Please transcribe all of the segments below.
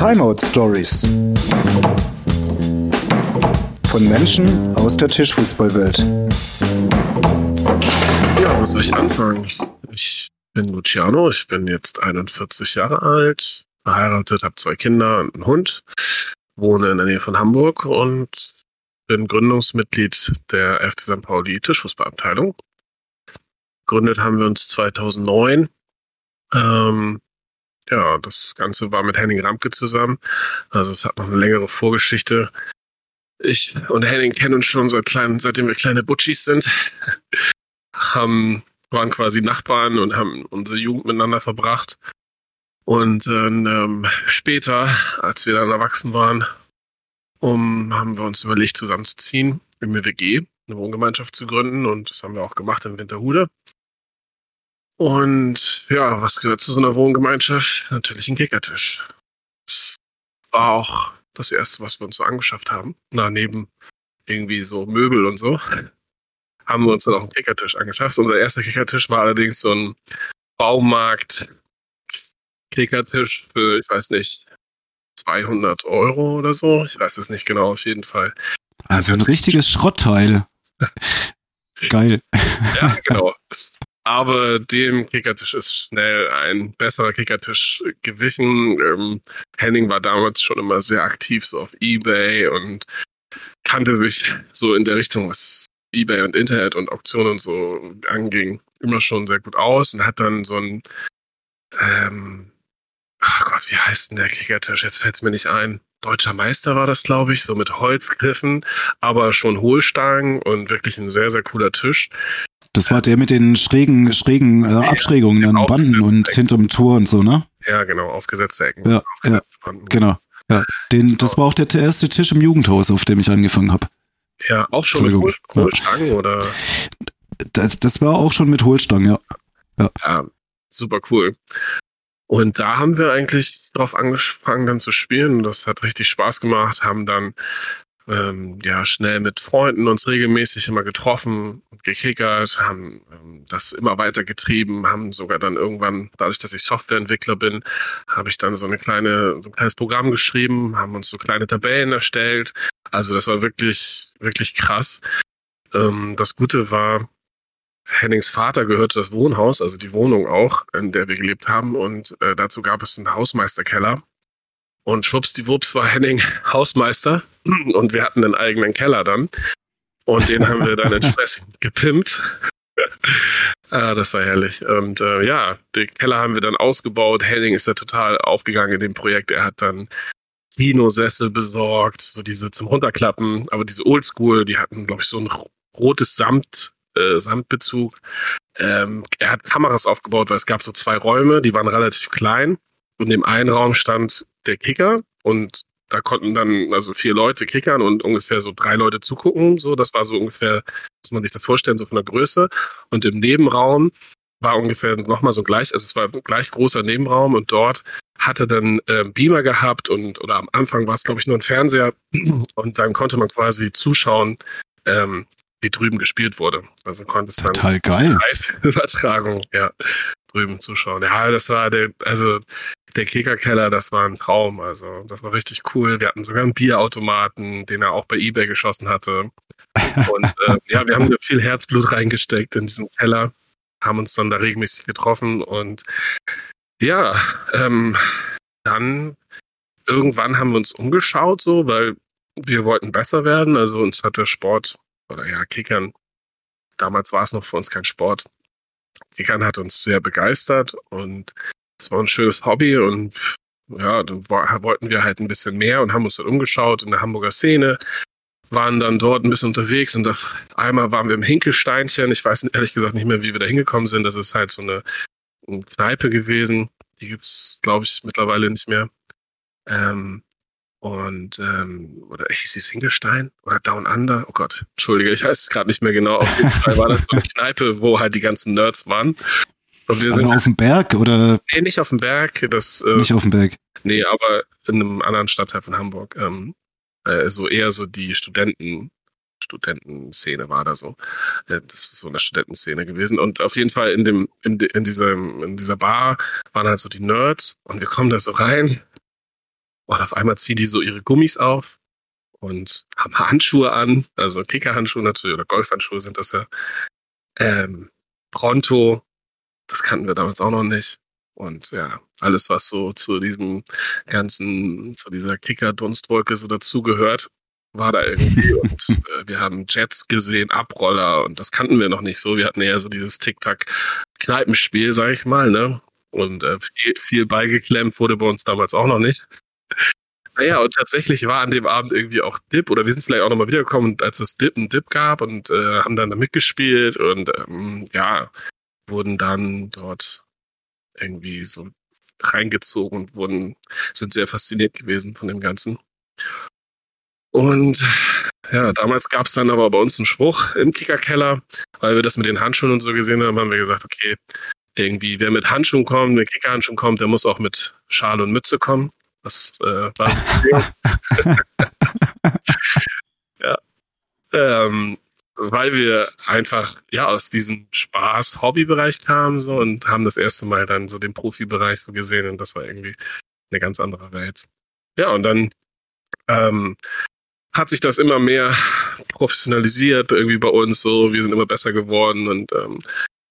Timeout Stories. Von Menschen aus der Tischfußballwelt. Ja, wo soll ich anfangen? Ich bin Luciano, ich bin jetzt 41 Jahre alt, verheiratet, habe zwei Kinder und einen Hund, wohne in der Nähe von Hamburg und bin Gründungsmitglied der FC St. Pauli Tischfußballabteilung. Gegründet haben wir uns 2009. Ähm, ja, das Ganze war mit Henning Ramke zusammen. Also es hat noch eine längere Vorgeschichte. Ich und Henning kennen uns schon seit klein, seitdem wir kleine Butchis sind. haben, waren quasi Nachbarn und haben unsere Jugend miteinander verbracht. Und ähm, später, als wir dann erwachsen waren, um, haben wir uns überlegt, zusammenzuziehen, in eine WG, eine Wohngemeinschaft zu gründen. Und das haben wir auch gemacht in Winterhude. Und ja, was gehört zu so einer Wohngemeinschaft? Natürlich ein Kickertisch. Das war auch das erste, was wir uns so angeschafft haben. Na, neben irgendwie so Möbel und so, haben wir uns dann auch einen Kickertisch angeschafft. Unser erster Kickertisch war allerdings so ein Baumarkt Kickertisch für, ich weiß nicht, 200 Euro oder so. Ich weiß es nicht genau, auf jeden Fall. Also ein richtiges Schrottteil. Geil. Ja, genau. Aber dem Kickertisch ist schnell ein besserer Kickertisch gewichen. Ähm, Henning war damals schon immer sehr aktiv, so auf Ebay und kannte sich so in der Richtung, was Ebay und Internet und Auktionen und so anging, immer schon sehr gut aus und hat dann so ein, ähm, ach Gott, wie heißt denn der Kickertisch? Jetzt fällt es mir nicht ein. Deutscher Meister war das, glaube ich, so mit Holzgriffen, aber schon Hohlstangen und wirklich ein sehr, sehr cooler Tisch. Das war der mit den schrägen, schrägen äh, Abschrägungen an Banden und hinterm Tor und so, ne? Ja, genau, aufgesetzte Ecken. Ja, aufgesetzte ja Banden. genau. Ja, den, das war auch der erste Tisch im Jugendhaus, auf dem ich angefangen habe. Ja, auch schon mit Hohl Hohlstangen ja. oder? Das, das war auch schon mit Hohlstangen, ja. ja. Ja, super cool. Und da haben wir eigentlich drauf angefangen, dann zu spielen. Das hat richtig Spaß gemacht, haben dann ähm, ja schnell mit Freunden uns regelmäßig immer getroffen und gekickert, haben ähm, das immer weiter getrieben, haben sogar dann irgendwann, dadurch, dass ich Softwareentwickler bin, habe ich dann so eine kleine, so ein kleines Programm geschrieben, haben uns so kleine Tabellen erstellt. Also das war wirklich, wirklich krass. Ähm, das Gute war, Hennings Vater gehörte das Wohnhaus, also die Wohnung auch, in der wir gelebt haben. Und äh, dazu gab es einen Hausmeisterkeller. Und schwuppsdiwupps war Henning Hausmeister und wir hatten einen eigenen Keller dann. Und den haben wir dann entsprechend gepimpt. ah, das war herrlich. Und äh, ja, den Keller haben wir dann ausgebaut. Henning ist da total aufgegangen in dem Projekt. Er hat dann Kinosessel besorgt, so diese zum Runterklappen, aber diese Oldschool, die hatten, glaube ich, so ein rotes Samt, äh, Samtbezug. Ähm, er hat Kameras aufgebaut, weil es gab so zwei Räume, die waren relativ klein. Und im einen Raum stand der Kicker und da konnten dann also vier Leute kickern und ungefähr so drei Leute zugucken. So, das war so ungefähr, muss man sich das vorstellen, so von der Größe. Und im Nebenraum war ungefähr nochmal so gleich, also es war ein gleich großer Nebenraum und dort hatte dann äh, Beamer gehabt und oder am Anfang war es, glaube ich, nur ein Fernseher und dann konnte man quasi zuschauen, ähm, wie drüben gespielt wurde. Also konnte es dann Total geil. Live-Übertragung, ja, drüben zuschauen. Ja, das war der, also der Kickerkeller, das war ein Traum. Also das war richtig cool. Wir hatten sogar einen Bierautomaten, den er auch bei eBay geschossen hatte. Und äh, ja, wir haben da viel Herzblut reingesteckt in diesen Keller, haben uns dann da regelmäßig getroffen und ja, ähm, dann irgendwann haben wir uns umgeschaut, so, weil wir wollten besser werden. Also uns hat der Sport oder ja, Kickern, damals war es noch für uns kein Sport. Kickern hat uns sehr begeistert und es war ein schönes Hobby und ja, dann wollten wir halt ein bisschen mehr und haben uns dann umgeschaut in der Hamburger Szene, waren dann dort ein bisschen unterwegs und auf einmal waren wir im Hinkelsteinchen. Ich weiß ehrlich gesagt nicht mehr, wie wir da hingekommen sind. Das ist halt so eine, eine Kneipe gewesen. Die gibt's, glaube ich, mittlerweile nicht mehr. Ähm, und und oder hieß es Hinkelstein oder Down Under? Oh Gott, entschuldige, ich weiß es gerade nicht mehr genau. Auf jeden Fall war das so eine Kneipe, wo halt die ganzen Nerds waren also auf dem Berg oder? Nee, nicht auf dem Berg. Das, äh, nicht auf dem Berg. Nee, aber in einem anderen Stadtteil von Hamburg. Ähm, äh, so eher so die Studenten, Studentenszene war da so. Äh, das ist so eine Studentenszene gewesen. Und auf jeden Fall in dem, in, in, diesem, in dieser Bar waren halt so die Nerds und wir kommen da so rein. Und auf einmal ziehen die so ihre Gummis auf und haben Handschuhe an, also Kickerhandschuhe natürlich oder Golfhandschuhe sind das ja. Ähm, Pronto, das kannten wir damals auch noch nicht. Und ja, alles, was so zu diesem ganzen, zu dieser Kicker-Dunstwolke so dazugehört, war da irgendwie. und äh, wir haben Jets gesehen, Abroller und das kannten wir noch nicht so. Wir hatten eher so dieses Tic-Tac-Kneipenspiel, sag ich mal, ne? Und äh, viel, viel beigeklemmt wurde bei uns damals auch noch nicht. Naja, und tatsächlich war an dem Abend irgendwie auch Dip, oder wir sind vielleicht auch nochmal wiedergekommen, als es Dip einen Dip gab und äh, haben dann da mitgespielt und ähm, ja, wurden dann dort irgendwie so reingezogen und wurden, sind sehr fasziniert gewesen von dem Ganzen. Und ja, damals gab es dann aber bei uns einen Spruch im Kickerkeller, weil wir das mit den Handschuhen und so gesehen haben, haben wir gesagt, okay, irgendwie, wer mit Handschuhen kommt, mit Kickerhandschuhen kommt, der muss auch mit Schal und Mütze kommen. Das äh, war ja. Ähm, weil wir einfach ja aus diesem Spaß-Hobbybereich kamen so und haben das erste Mal dann so den Profibereich so gesehen und das war irgendwie eine ganz andere Welt. Ja, und dann ähm, hat sich das immer mehr professionalisiert irgendwie bei uns so. Wir sind immer besser geworden und ähm,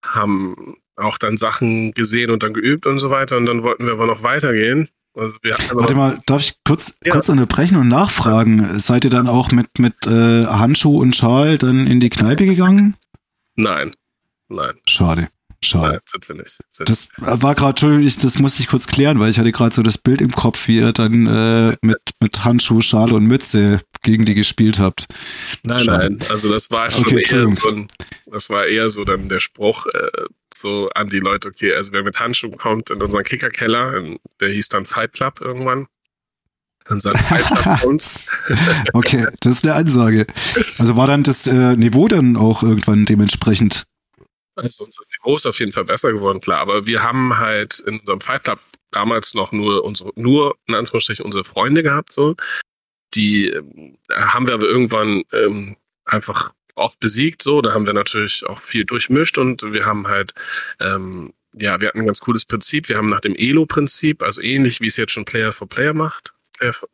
haben auch dann Sachen gesehen und dann geübt und so weiter. Und dann wollten wir aber noch weitergehen also Warte mal, darf ich kurz, ja. kurz unterbrechen und nachfragen? Seid ihr dann auch mit, mit äh, Handschuh und Schal dann in die Kneipe gegangen? Nein. Nein. Schade. Schade. Nein, sind wir nicht. Sind das war gerade, das musste ich kurz klären, weil ich hatte gerade so das Bild im Kopf, wie ihr dann äh, mit, mit Handschuh, Schale und Mütze gegen die gespielt habt. Nein, Schade. nein. Also das war schon okay, eher so das war eher so dann der Spruch, äh, so an die Leute, okay, also wer mit Handschuhen kommt in unseren Kickerkeller, der hieß dann Fight Club irgendwann. Unseren Fight Club uns. okay, das ist eine Ansage. Also war dann das äh, Niveau dann auch irgendwann dementsprechend? Also unser Niveau ist auf jeden Fall besser geworden, klar. Aber wir haben halt in unserem Fight Club damals noch nur unsere, nur in Anführungsstrichen unsere Freunde gehabt, so. Die äh, haben wir aber irgendwann ähm, einfach oft besiegt, so. Da haben wir natürlich auch viel durchmischt und wir haben halt, ähm, ja, wir hatten ein ganz cooles Prinzip. Wir haben nach dem Elo-Prinzip, also ähnlich wie es jetzt schon Player for Player macht,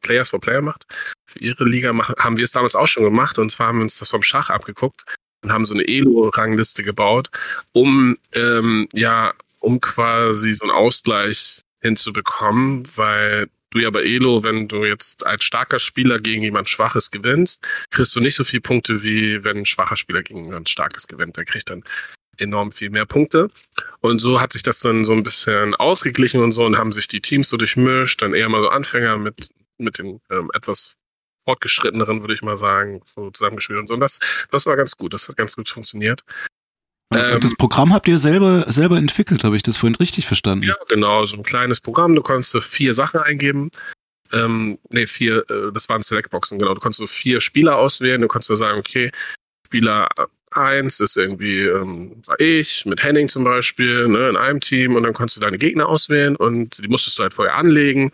Players for Player macht, für ihre Liga machen, haben wir es damals auch schon gemacht und zwar haben wir uns das vom Schach abgeguckt und haben so eine Elo-Rangliste gebaut, um ähm, ja, um quasi so einen Ausgleich hinzubekommen, weil du ja bei Elo, wenn du jetzt als starker Spieler gegen jemand Schwaches gewinnst, kriegst du nicht so viele Punkte, wie wenn ein schwacher Spieler gegen jemand Starkes gewinnt. Der kriegt dann enorm viel mehr Punkte. Und so hat sich das dann so ein bisschen ausgeglichen und so und haben sich die Teams so durchmischt, dann eher mal so Anfänger mit, mit den ähm, etwas fortgeschritteneren, würde ich mal sagen, so zusammengespielt und so. Und das, das war ganz gut, das hat ganz gut funktioniert. Ähm, das Programm habt ihr selber, selber entwickelt, habe ich das vorhin richtig verstanden? Ja, genau, so ein kleines Programm. Du konntest so vier Sachen eingeben. Ähm, nee, vier, äh, das waren Selectboxen, genau. Du konntest so vier Spieler auswählen. Du konntest so sagen, okay, Spieler 1 ist irgendwie, ähm, war ich, mit Henning zum Beispiel, ne, in einem Team. Und dann konntest du deine Gegner auswählen und die musstest du halt vorher anlegen.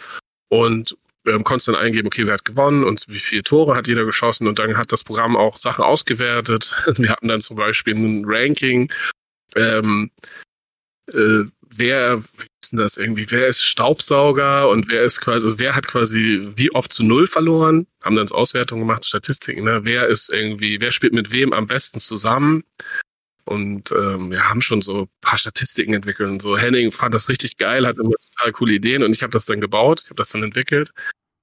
Und ähm, konntest dann eingeben, okay, wer hat gewonnen und wie viele Tore hat jeder geschossen und dann hat das Programm auch Sachen ausgewertet. Wir hatten dann zum Beispiel ein Ranking, ähm, äh, wer ist denn das irgendwie, wer ist Staubsauger und wer ist quasi, wer hat quasi wie oft zu null verloren, haben dann Auswertungen gemacht, Statistiken, ne? wer ist irgendwie, wer spielt mit wem am besten zusammen und ähm, wir haben schon so ein paar Statistiken entwickelt und so. Henning fand das richtig geil, hat immer total coole Ideen und ich habe das dann gebaut, ich habe das dann entwickelt.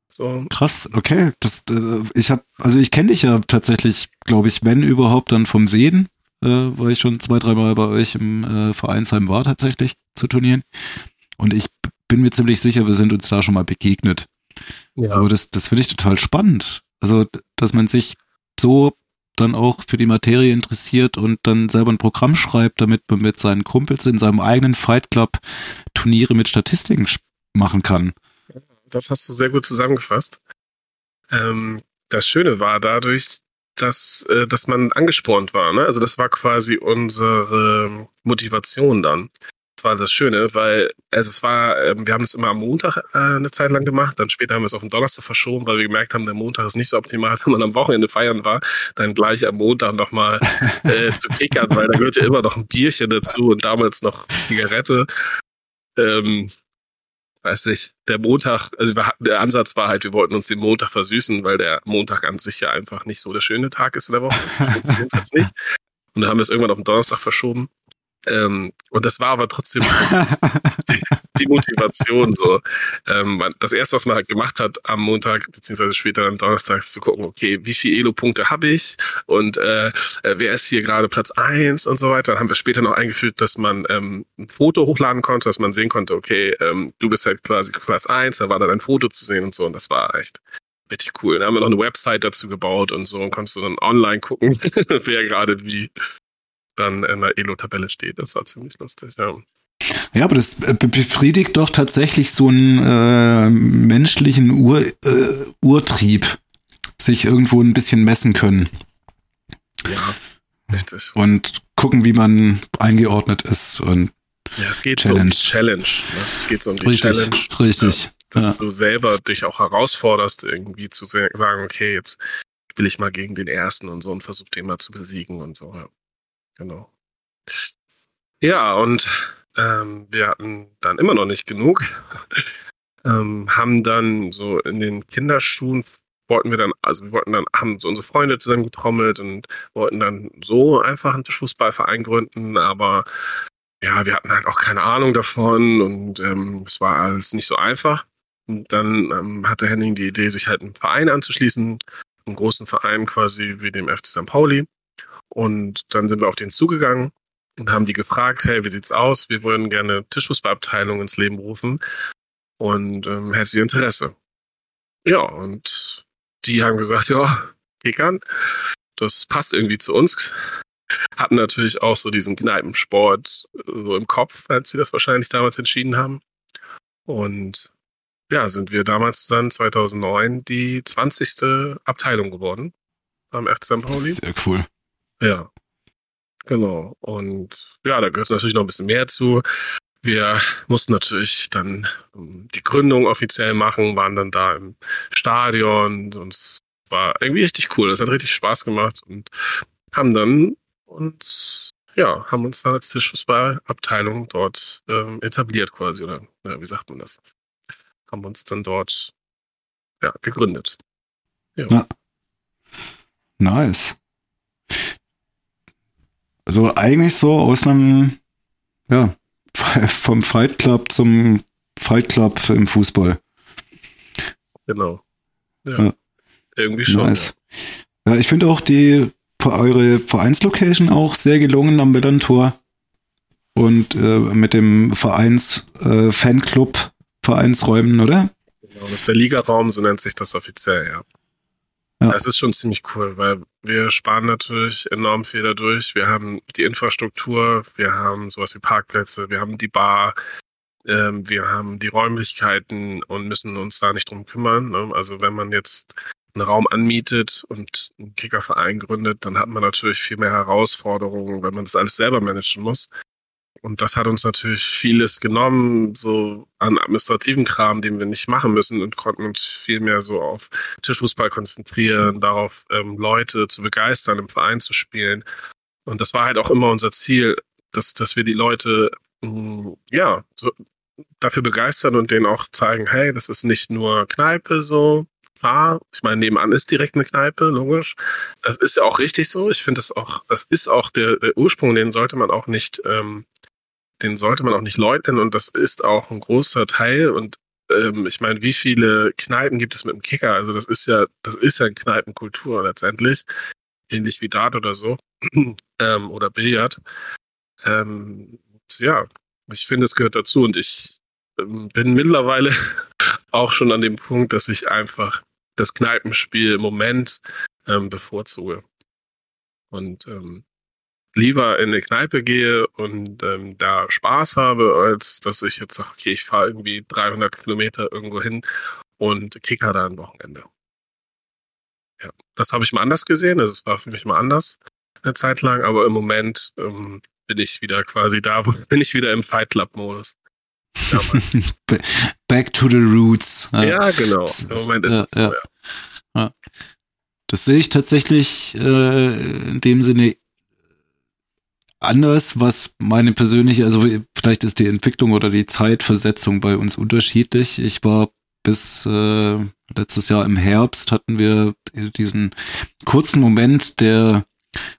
So. Krass, okay. Das, äh, ich habe, also ich kenne dich ja tatsächlich, glaube ich, wenn überhaupt, dann vom Sehen, äh, weil ich schon zwei, dreimal bei euch im äh, Vereinsheim war tatsächlich zu Turnieren. Und ich bin mir ziemlich sicher, wir sind uns da schon mal begegnet. Ja. Aber das, das finde ich total spannend. Also, dass man sich so dann auch für die Materie interessiert und dann selber ein Programm schreibt, damit man mit seinen Kumpels in seinem eigenen Fight Club Turniere mit Statistiken machen kann. Das hast du sehr gut zusammengefasst. Ähm, das Schöne war dadurch, dass, äh, dass man angespornt war. Ne? Also das war quasi unsere Motivation dann. Das war das Schöne, weil also es war, ähm, wir haben es immer am Montag äh, eine Zeit lang gemacht, dann später haben wir es auf den Donnerstag verschoben, weil wir gemerkt haben, der Montag ist nicht so optimal, wenn man am Wochenende feiern war, dann gleich am Montag nochmal äh, zu kickern, weil da gehörte immer noch ein Bierchen dazu und damals noch Zigarette. Ähm, weiß nicht, der Montag, also der Ansatz war halt, wir wollten uns den Montag versüßen, weil der Montag an sich ja einfach nicht so der schöne Tag ist in der Woche. nicht. Und dann haben wir es irgendwann auf den Donnerstag verschoben. Ähm, und das war aber trotzdem die, die, Motivation so. Ähm, das erste, was man halt gemacht hat am Montag, beziehungsweise später am Donnerstag, ist zu gucken, okay, wie viele Elo-Punkte habe ich und äh, wer ist hier gerade Platz eins und so weiter. Dann haben wir später noch eingeführt, dass man ähm, ein Foto hochladen konnte, dass man sehen konnte, okay, ähm, du bist halt quasi Platz eins, da war dann ein Foto zu sehen und so. Und das war echt richtig cool. Dann haben wir noch eine Website dazu gebaut und so und konntest du dann online gucken, wer gerade wie dann in der Elo-Tabelle steht. Das war ziemlich lustig, ja. Ja, aber das befriedigt doch tatsächlich so einen äh, menschlichen Ur, äh, Urtrieb, sich irgendwo ein bisschen messen können. Ja, richtig. Und gucken, wie man eingeordnet ist und ja, es geht Challenge. so um die Challenge. Ne? Es geht so um die richtig, Challenge. Richtig. Ja, dass ja. du selber dich auch herausforderst, irgendwie zu sagen, okay, jetzt spiele ich mal gegen den ersten und so und versuche den mal zu besiegen und so. Ja. Genau. Ja, und ähm, wir hatten dann immer noch nicht genug. ähm, haben dann so in den Kinderschuhen wollten wir dann, also wir wollten dann, haben so unsere Freunde zusammen getrommelt und wollten dann so einfach einen Tischfußballverein gründen, aber ja, wir hatten halt auch keine Ahnung davon und ähm, es war alles nicht so einfach. Und dann ähm, hatte Henning die Idee, sich halt einem Verein anzuschließen, einen großen Verein quasi wie dem FC St. Pauli. Und dann sind wir auf den zugegangen und haben die gefragt, hey, wie sieht's aus? Wir wollen gerne Tischfußballabteilung ins Leben rufen und ähm, hättest du Interesse? Ja, und die haben gesagt, ja, Kickern, das passt irgendwie zu uns. Hatten natürlich auch so diesen Kneipensport so im Kopf, als sie das wahrscheinlich damals entschieden haben. Und ja, sind wir damals dann 2009 die 20. Abteilung geworden am FC St. Pauli. Sehr cool. Ja, genau. Und ja, da gehört natürlich noch ein bisschen mehr zu. Wir mussten natürlich dann ähm, die Gründung offiziell machen, waren dann da im Stadion und es war irgendwie richtig cool. Das hat richtig Spaß gemacht und haben dann uns, ja, haben uns dann als Tischfußballabteilung dort ähm, etabliert quasi, oder ja, wie sagt man das? Haben uns dann dort ja, gegründet. Ja. ja. Nice. Also eigentlich so aus einem, ja, vom Fight Club zum Fight Club im Fußball. Genau. Ja. ja. Irgendwie schon. Nice. Ja, ja ich finde auch die eure Vereinslocation auch sehr gelungen am Millantor. Und äh, mit dem Vereins äh, Fanclub Vereinsräumen, oder? Genau, das ist der Ligaraum, so nennt sich das offiziell, ja. Ja. Das ist schon ziemlich cool, weil wir sparen natürlich enorm viel dadurch. Wir haben die Infrastruktur, wir haben sowas wie Parkplätze, wir haben die Bar, ähm, wir haben die Räumlichkeiten und müssen uns da nicht drum kümmern. Ne? Also wenn man jetzt einen Raum anmietet und einen Kickerverein gründet, dann hat man natürlich viel mehr Herausforderungen, wenn man das alles selber managen muss. Und das hat uns natürlich vieles genommen, so an administrativen Kram, den wir nicht machen müssen und konnten uns viel mehr so auf Tischfußball konzentrieren, darauf ähm, Leute zu begeistern, im Verein zu spielen. Und das war halt auch immer unser Ziel, dass, dass wir die Leute mh, mm, ja so dafür begeistern und denen auch zeigen, hey, das ist nicht nur Kneipe so, klar. Ich meine, nebenan ist direkt eine Kneipe, logisch. Das ist ja auch richtig so. Ich finde das auch, das ist auch der, der Ursprung, den sollte man auch nicht ähm, den sollte man auch nicht leugnen und das ist auch ein großer Teil und ähm, ich meine, wie viele Kneipen gibt es mit dem Kicker? Also das ist ja, das ist ja eine Kneipenkultur letztendlich, ähnlich wie Dart oder so ähm, oder Billard. Ähm, ja, ich finde, es gehört dazu und ich ähm, bin mittlerweile auch schon an dem Punkt, dass ich einfach das Kneipenspiel im Moment ähm, bevorzuge. Und ähm, lieber in eine Kneipe gehe und ähm, da Spaß habe, als dass ich jetzt sage, okay, ich fahre irgendwie 300 Kilometer irgendwo hin und kicker da ein Wochenende. Ja, das habe ich mal anders gesehen. Also es war für mich mal anders eine Zeit lang, aber im Moment ähm, bin ich wieder quasi da, wo bin ich wieder im Fight Club Modus. Back to the roots. Ja, genau. Im Moment ist ja, das so, ja. ja. Das sehe ich tatsächlich äh, in dem Sinne anders, was meine persönliche, also vielleicht ist die Entwicklung oder die Zeitversetzung bei uns unterschiedlich. Ich war bis äh, letztes Jahr im Herbst hatten wir diesen kurzen Moment, der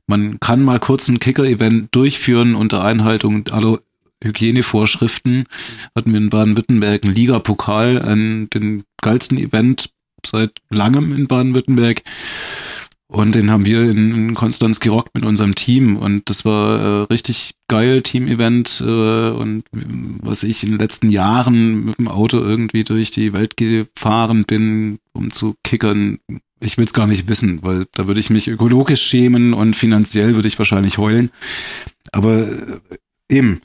man kann mal kurz ein Kicker-Event durchführen unter Einhaltung aller Hygienevorschriften. Hatten wir in Baden-Württemberg einen Liga-Pokal, den geilsten Event seit langem in Baden-Württemberg. Und den haben wir in, Konstanz gerockt mit unserem Team. Und das war äh, richtig geil, Team-Event. Äh, und was ich in den letzten Jahren mit dem Auto irgendwie durch die Welt gefahren bin, um zu kickern, ich will es gar nicht wissen, weil da würde ich mich ökologisch schämen und finanziell würde ich wahrscheinlich heulen. Aber äh, eben,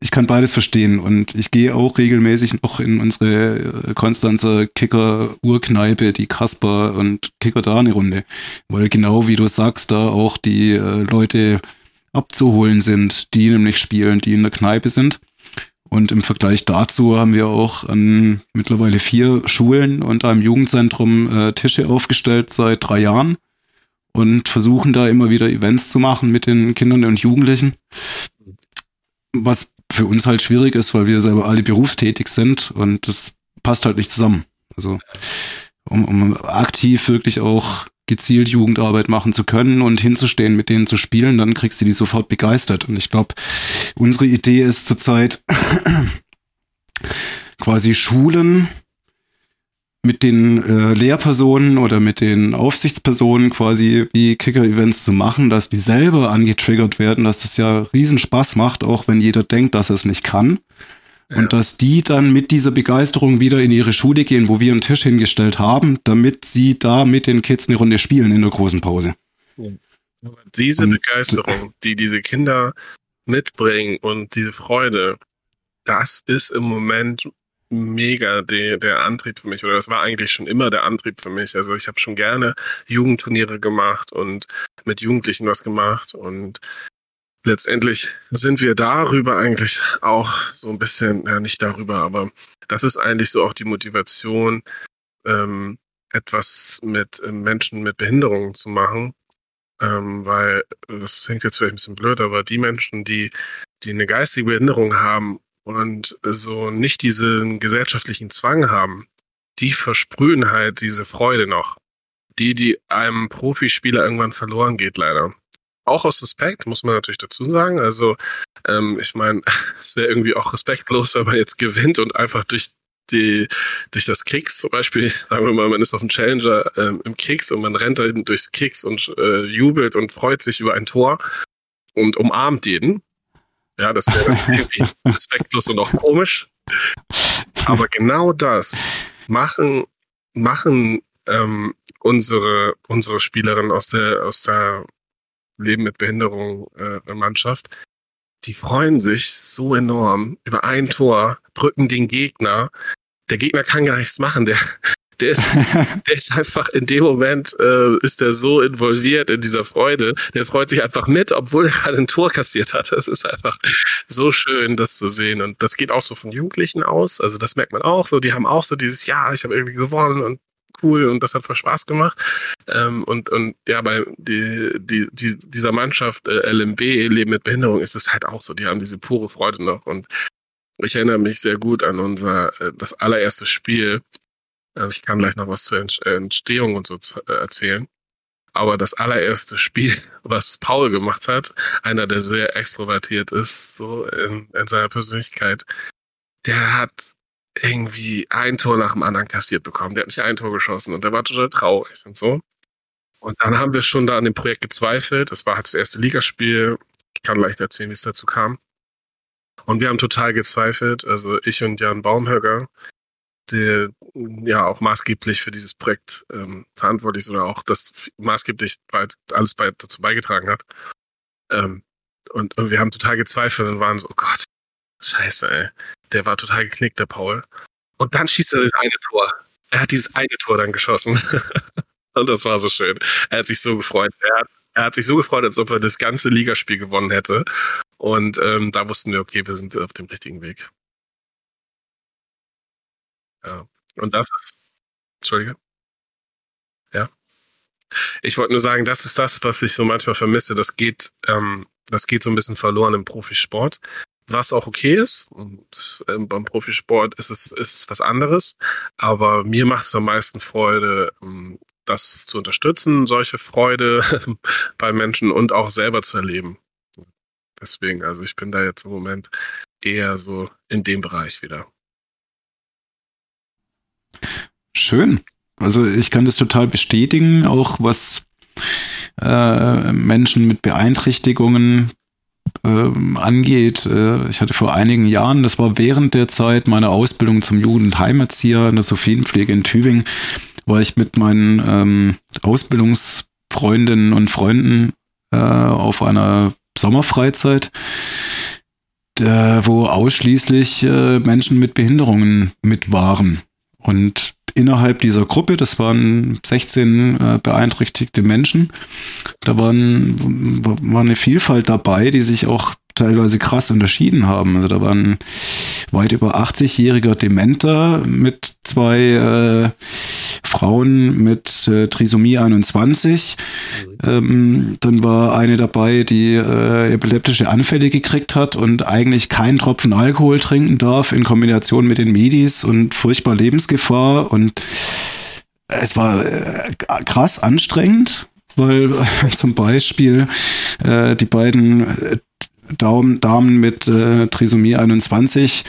ich kann beides verstehen und ich gehe auch regelmäßig noch in unsere äh, Konstanzer Kicker-Urkneipe, die Kasper und Kicker da eine Runde, weil genau wie du sagst, da auch die äh, Leute abzuholen sind, die nämlich spielen, die in der Kneipe sind. Und im Vergleich dazu haben wir auch an mittlerweile vier Schulen und einem Jugendzentrum äh, Tische aufgestellt seit drei Jahren und versuchen da immer wieder Events zu machen mit den Kindern und Jugendlichen. Was für uns halt schwierig ist, weil wir selber alle berufstätig sind und das passt halt nicht zusammen. Also um, um aktiv wirklich auch gezielt Jugendarbeit machen zu können und hinzustehen, mit denen zu spielen, dann kriegst du die sofort begeistert. Und ich glaube, unsere Idee ist zurzeit quasi Schulen mit den äh, Lehrpersonen oder mit den Aufsichtspersonen quasi wie Kicker-Events zu machen, dass die selber angetriggert werden, dass das ja riesen Spaß macht, auch wenn jeder denkt, dass er es nicht kann. Ja. Und dass die dann mit dieser Begeisterung wieder in ihre Schule gehen, wo wir einen Tisch hingestellt haben, damit sie da mit den Kids eine Runde spielen in der großen Pause. Ja. Diese und, Begeisterung, die diese Kinder mitbringen und diese Freude, das ist im Moment mega der, der Antrieb für mich oder das war eigentlich schon immer der Antrieb für mich. Also ich habe schon gerne Jugendturniere gemacht und mit Jugendlichen was gemacht und letztendlich sind wir darüber eigentlich auch so ein bisschen, ja nicht darüber, aber das ist eigentlich so auch die Motivation, ähm, etwas mit äh, Menschen mit Behinderungen zu machen, ähm, weil das klingt jetzt vielleicht ein bisschen blöd, aber die Menschen, die die eine geistige Behinderung haben und so nicht diesen gesellschaftlichen Zwang haben, die versprühen halt diese Freude noch. Die, die einem Profispieler irgendwann verloren geht, leider. Auch aus Respekt, muss man natürlich dazu sagen. Also, ähm, ich meine, es wäre irgendwie auch respektlos, wenn man jetzt gewinnt und einfach durch die, durch das Kicks zum Beispiel, sagen wir mal, man ist auf dem Challenger ähm, im Kicks und man rennt da durchs Kicks und äh, jubelt und freut sich über ein Tor und umarmt jeden. Ja, das wäre irgendwie respektlos und auch komisch. Aber genau das machen, machen ähm, unsere, unsere Spielerinnen aus der, aus der Leben mit Behinderung äh, Mannschaft. Die freuen sich so enorm über ein Tor, drücken den Gegner. Der Gegner kann gar nichts machen. Der, der ist, der ist einfach in dem Moment, äh, ist er so involviert in dieser Freude. Der freut sich einfach mit, obwohl er gerade ein Tor kassiert hat. Das ist einfach so schön, das zu sehen. Und das geht auch so von Jugendlichen aus. Also das merkt man auch so. Die haben auch so dieses, ja, ich habe irgendwie gewonnen und cool und das hat voll Spaß gemacht. Ähm, und, und ja, bei die, die, die, dieser Mannschaft äh, LMB, Leben mit Behinderung, ist es halt auch so. Die haben diese pure Freude noch. Und ich erinnere mich sehr gut an unser, äh, das allererste Spiel, ich kann gleich noch was zur Entstehung und so äh, erzählen. Aber das allererste Spiel, was Paul gemacht hat, einer, der sehr extrovertiert ist, so in, in seiner Persönlichkeit, der hat irgendwie ein Tor nach dem anderen kassiert bekommen. Der hat nicht ein Tor geschossen und der war total traurig und so. Und dann haben wir schon da an dem Projekt gezweifelt. Das war halt das erste Ligaspiel. Ich kann leicht erzählen, wie es dazu kam. Und wir haben total gezweifelt. Also ich und Jan Baumhöger, der ja auch maßgeblich für dieses Projekt ähm, verantwortlich ist oder auch das maßgeblich bald, alles bei, dazu beigetragen hat. Ähm, und, und wir haben total gezweifelt und waren so, oh Gott, scheiße, ey. Der war total geknickt, der Paul. Und dann schießt er das eine Tor. Er hat dieses eine Tor dann geschossen. und das war so schön. Er hat sich so gefreut. Er hat, er hat sich so gefreut, als ob er das ganze Ligaspiel gewonnen hätte. Und ähm, da wussten wir, okay, wir sind auf dem richtigen Weg. Ja. Und das ist. Entschuldige. Ja. Ich wollte nur sagen, das ist das, was ich so manchmal vermisse. Das geht, ähm, das geht so ein bisschen verloren im Profisport. was auch okay ist. Und ähm, beim Profisport ist es, ist es was anderes. Aber mir macht es am meisten Freude, ähm, das zu unterstützen, solche Freude bei Menschen und auch selber zu erleben. Deswegen, also ich bin da jetzt im Moment eher so in dem Bereich wieder. Schön. Also ich kann das total bestätigen, auch was äh, Menschen mit Beeinträchtigungen äh, angeht. Äh, ich hatte vor einigen Jahren, das war während der Zeit meiner Ausbildung zum Jugendheimerzieher in der Sophienpflege in Tübingen, war ich mit meinen ähm, Ausbildungsfreundinnen und Freunden äh, auf einer Sommerfreizeit, der, wo ausschließlich äh, Menschen mit Behinderungen mit waren. Und innerhalb dieser Gruppe, das waren 16 äh, beeinträchtigte Menschen, da waren, war eine Vielfalt dabei, die sich auch teilweise krass unterschieden haben. Also da waren weit über 80-jähriger Dementer mit zwei äh, Frauen mit äh, Trisomie 21. Ähm, dann war eine dabei, die äh, epileptische Anfälle gekriegt hat und eigentlich keinen Tropfen Alkohol trinken darf in Kombination mit den Medis und furchtbar Lebensgefahr. Und es war äh, krass anstrengend, weil zum Beispiel äh, die beiden äh, Damen, Damen mit äh, Trisomie 21,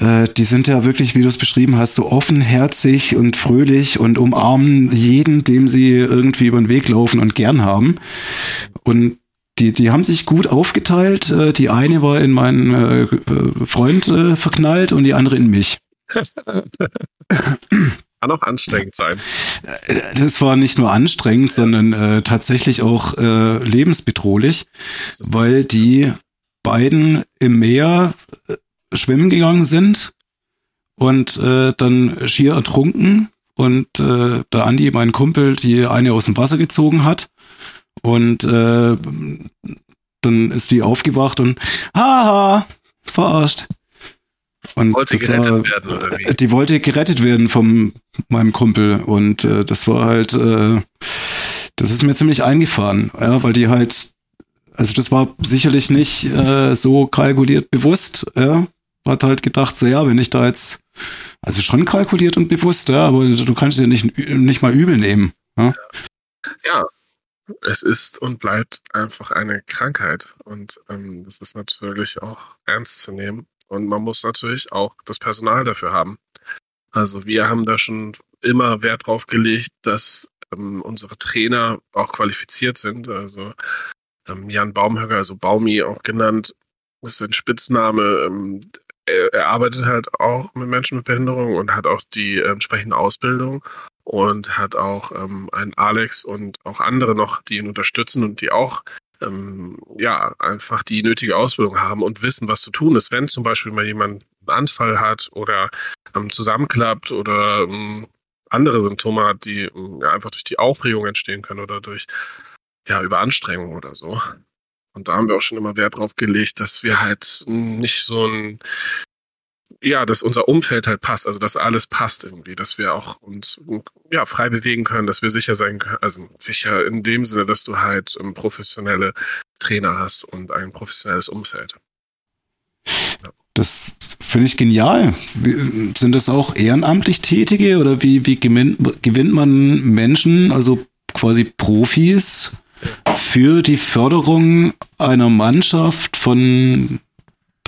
äh, die sind ja wirklich, wie du es beschrieben hast, so offenherzig und fröhlich und umarmen jeden, dem sie irgendwie über den Weg laufen und gern haben. Und die, die haben sich gut aufgeteilt. Äh, die eine war in meinen äh, Freund äh, verknallt und die andere in mich. Kann auch anstrengend sein. Äh, das war nicht nur anstrengend, sondern äh, tatsächlich auch äh, lebensbedrohlich, weil die beiden im Meer äh, schwimmen gegangen sind und äh, dann schier ertrunken und äh, der Andi, mein Kumpel, die eine aus dem Wasser gezogen hat und äh, dann ist die aufgewacht und haha, verarscht. Und wollte gerettet war, werden, oder wie? Die wollte gerettet werden von meinem Kumpel. Und äh, das war halt, äh, das ist mir ziemlich eingefahren, ja, weil die halt, also das war sicherlich nicht äh, so kalkuliert bewusst, ja. Hat halt gedacht, so ja, wenn ich da jetzt, also schon kalkuliert und bewusst, ja, aber du kannst ja nicht, nicht mal übel nehmen. Ja? ja, es ist und bleibt einfach eine Krankheit. Und ähm, das ist natürlich auch ernst zu nehmen. Und man muss natürlich auch das Personal dafür haben. Also wir haben da schon immer Wert drauf gelegt, dass ähm, unsere Trainer auch qualifiziert sind. Also ähm, Jan Baumhöger, also Baumi auch genannt, ist ein Spitzname. Ähm, er, arbeitet halt auch mit Menschen mit Behinderung und hat auch die entsprechende Ausbildung und hat auch ähm, einen Alex und auch andere noch, die ihn unterstützen und die auch ähm, ja, einfach die nötige Ausbildung haben und wissen, was zu tun ist, wenn zum Beispiel mal jemand einen Anfall hat oder ähm, zusammenklappt oder ähm, andere Symptome hat, die ähm, ja, einfach durch die Aufregung entstehen können oder durch ja, Überanstrengung oder so. Und da haben wir auch schon immer Wert drauf gelegt, dass wir halt nicht so ein ja, dass unser Umfeld halt passt, also dass alles passt irgendwie, dass wir auch uns ja frei bewegen können, dass wir sicher sein können, also sicher in dem Sinne, dass du halt um, ähm, professionelle Trainer hast und ein professionelles Umfeld. Ja. Das finde ich genial. Sind das auch ehrenamtlich Tätige oder wie, wie gewinnt, gewinnt man Menschen, also quasi Profis, für die Förderung einer Mannschaft von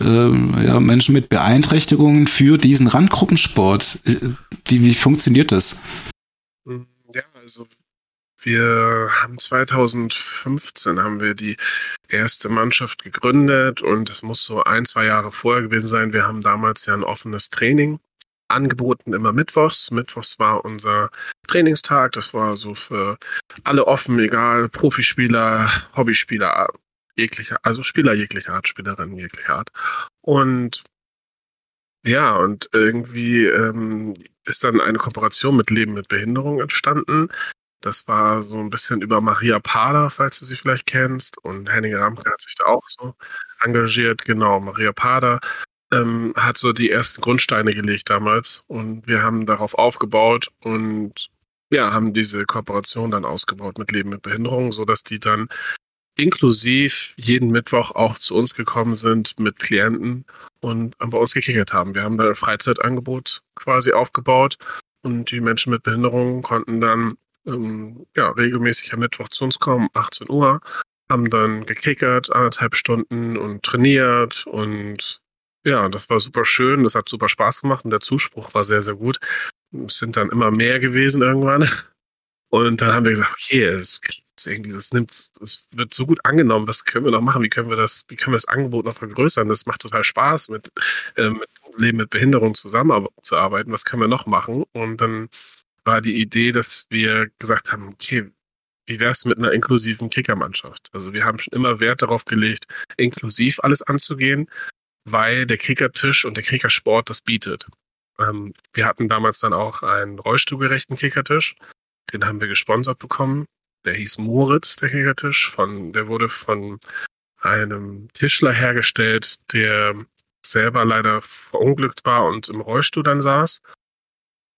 äh, ja, Menschen mit Beeinträchtigungen für diesen Randgruppensport. Wie, wie funktioniert das? Ja, also wir haben 2015 haben wir die erste Mannschaft gegründet und es muss so ein, zwei Jahre vorher gewesen sein. Wir haben damals ja ein offenes Training angeboten, immer mittwochs. Mittwochs war unser Trainingstag. Das war so für alle offen, egal, Profispieler, Hobbyspieler, jeglicher, also Spieler jeglicher Art, Spielerinnen jeglicher Art. Und ja, und irgendwie ähm, ist dann eine Kooperation mit Leben mit Behinderung entstanden. Das war so ein bisschen über Maria Pader, falls du sie vielleicht kennst. Und Henning Ramke hat sich da auch so engagiert. Genau, Maria Pader ähm, hat so die ersten Grundsteine gelegt damals. Und wir haben darauf aufgebaut und ja, haben diese Kooperation dann ausgebaut mit Leben mit Behinderung, so dass die dann inklusiv jeden Mittwoch auch zu uns gekommen sind mit Klienten und bei uns gekickert haben. Wir haben da ein Freizeitangebot quasi aufgebaut und die Menschen mit Behinderungen konnten dann ähm, ja, regelmäßig am Mittwoch zu uns kommen, 18 Uhr, haben dann gekickert, anderthalb Stunden und trainiert und ja, das war super schön, das hat super Spaß gemacht und der Zuspruch war sehr, sehr gut. Es sind dann immer mehr gewesen irgendwann. Und dann haben wir gesagt, okay, es irgendwie, das nimmt, es wird so gut angenommen, was können wir noch machen, wie können wir das, wie können wir das Angebot noch vergrößern? Das macht total Spaß, mit, äh, mit Leben mit Behinderung zusammenzuarbeiten, was können wir noch machen? Und dann war die Idee, dass wir gesagt haben, okay, wie wäre es mit einer inklusiven Kickermannschaft? Also wir haben schon immer Wert darauf gelegt, inklusiv alles anzugehen, weil der Kickertisch und der Kickersport das bietet. Ähm, wir hatten damals dann auch einen rollstuhlgerechten Kickertisch. Den haben wir gesponsert bekommen. Der hieß Moritz, der Kickertisch. Von, der wurde von einem Tischler hergestellt, der selber leider verunglückt war und im Rollstuhl dann saß.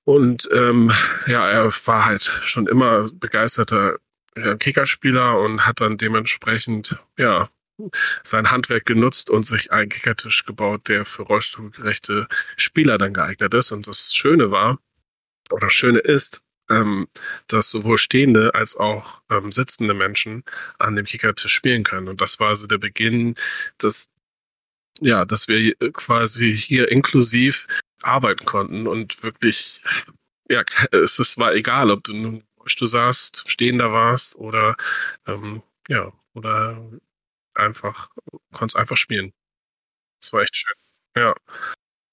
Und ähm, ja, er war halt schon immer begeisterter Kickerspieler und hat dann dementsprechend ja sein Handwerk genutzt und sich einen Kickertisch gebaut, der für rollstuhlgerechte Spieler dann geeignet ist. Und das Schöne war, oder Schöne ist, ähm, dass sowohl stehende als auch ähm, sitzende Menschen an dem Kickertisch spielen können. Und das war so der Beginn, dass ja, dass wir quasi hier inklusiv arbeiten konnten und wirklich, ja, es war egal, ob du nun du saßt, stehender warst oder ähm, ja, oder einfach, konntest einfach spielen. Das war echt schön. Ja.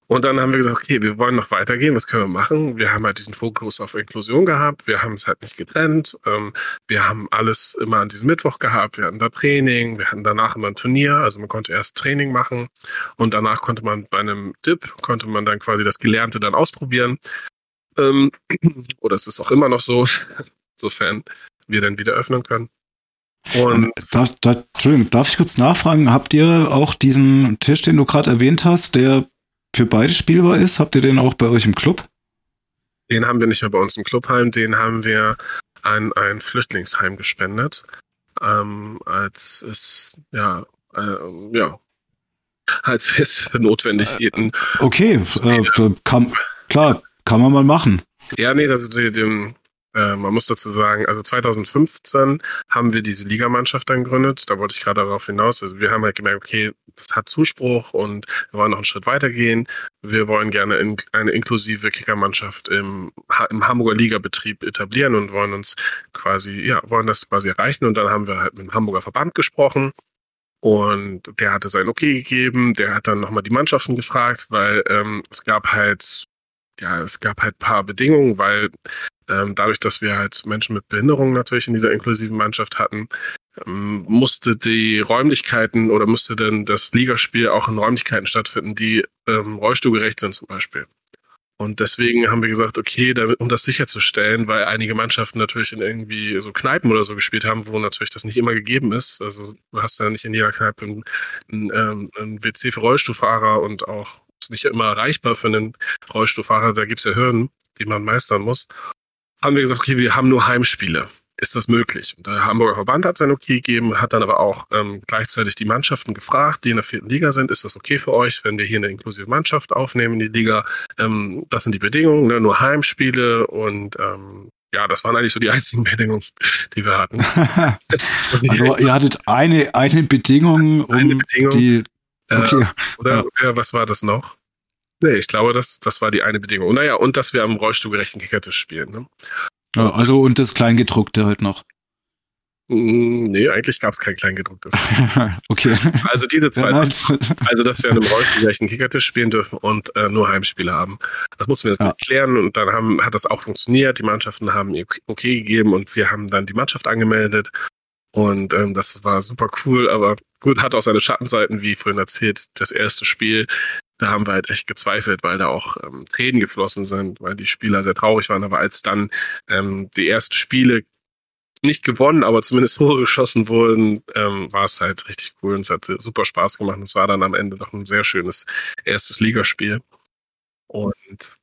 Und dann haben wir gesagt, okay, wir wollen noch weitergehen, was können wir machen? Wir haben halt diesen Fokus auf Inklusion gehabt, wir haben es halt nicht getrennt, ähm, wir haben alles immer an diesem Mittwoch gehabt, wir hatten da Training, wir hatten danach immer ein Turnier, also man konnte erst Training machen und danach konnte man bei einem Dip, konnte man dann quasi das Gelernte dann ausprobieren. Ähm, oder es ist auch immer noch so, sofern wir dann wieder öffnen können. Und darf, darf, Entschuldigung, darf ich kurz nachfragen? Habt ihr auch diesen Tisch, den du gerade erwähnt hast, der für beide spielbar ist? Habt ihr den auch bei euch im Club? Den haben wir nicht mehr bei uns im Clubheim, den haben wir an ein Flüchtlingsheim gespendet. Ähm, als es, ja, äh, ja, als wir es notwendig äh, hielten. Okay, äh, kann, klar, kann man mal machen. Ja, nee, das ist dem, äh, man muss dazu sagen, also 2015 haben wir diese Ligamannschaft dann gegründet. Da wollte ich gerade darauf hinaus. Also wir haben halt gemerkt, okay, das hat Zuspruch und wir wollen noch einen Schritt weitergehen. Wir wollen gerne in, eine inklusive Kickermannschaft im, im Hamburger Ligabetrieb etablieren und wollen uns quasi, ja, wollen das quasi erreichen. Und dann haben wir halt mit dem Hamburger Verband gesprochen. Und der hatte sein Okay gegeben, der hat dann nochmal die Mannschaften gefragt, weil ähm, es gab halt ja, es gab halt paar Bedingungen, weil dadurch, dass wir halt Menschen mit Behinderungen natürlich in dieser inklusiven Mannschaft hatten, ähm, musste die Räumlichkeiten oder musste dann das Ligaspiel auch in Räumlichkeiten stattfinden, die ähm, rollstuhlgerecht sind zum Beispiel. Und deswegen haben wir gesagt, okay, damit, um das sicherzustellen, weil einige Mannschaften natürlich in irgendwie so Kneipen oder so gespielt haben, wo natürlich das nicht immer gegeben ist. Also du hast ja nicht in jeder Kneipe einen, einen, ähm, einen WC für Rollstuhlfahrer und auch nicht immer erreichbar für einen Rollstuhlfahrer. Da gibt es ja Hürden, die man meistern muss haben wir gesagt, okay, wir haben nur Heimspiele. Ist das möglich? Und der Hamburger Verband hat sein Okay gegeben, hat dann aber auch ähm, gleichzeitig die Mannschaften gefragt, die in der vierten Liga sind, ist das okay für euch, wenn wir hier eine inklusive Mannschaft aufnehmen in die Liga? Ähm, das sind die Bedingungen, ne? nur Heimspiele und ähm, ja, das waren eigentlich so die einzigen Bedingungen, die wir hatten. also ihr hattet eine, eine Bedingung, um eine Bedingung, die äh, okay. Äh, oder ja. was war das noch? Nee, ich glaube, das, das war die eine Bedingung. Naja, und dass wir am rollstuhlgerechten Kickertisch spielen. Ne? Ja, also und das Kleingedruckte halt noch. Mm, nee, eigentlich gab es kein Kleingedrucktes. okay. Also diese zwei. also, dass wir an einem rollstuhlgerechten Kickertisch spielen dürfen und äh, nur Heimspiele haben. Das mussten wir jetzt ja. klären und dann haben, hat das auch funktioniert. Die Mannschaften haben ihr okay gegeben und wir haben dann die Mannschaft angemeldet. Und ähm, das war super cool, aber gut, hat auch seine Schattenseiten, wie vorhin erzählt. Das erste Spiel da haben wir halt echt gezweifelt, weil da auch ähm, Tränen geflossen sind, weil die Spieler sehr traurig waren. Aber als dann ähm, die ersten Spiele nicht gewonnen, aber zumindest Tore geschossen wurden, ähm, war es halt richtig cool und es hat super Spaß gemacht. Und es war dann am Ende noch ein sehr schönes erstes Ligaspiel. Und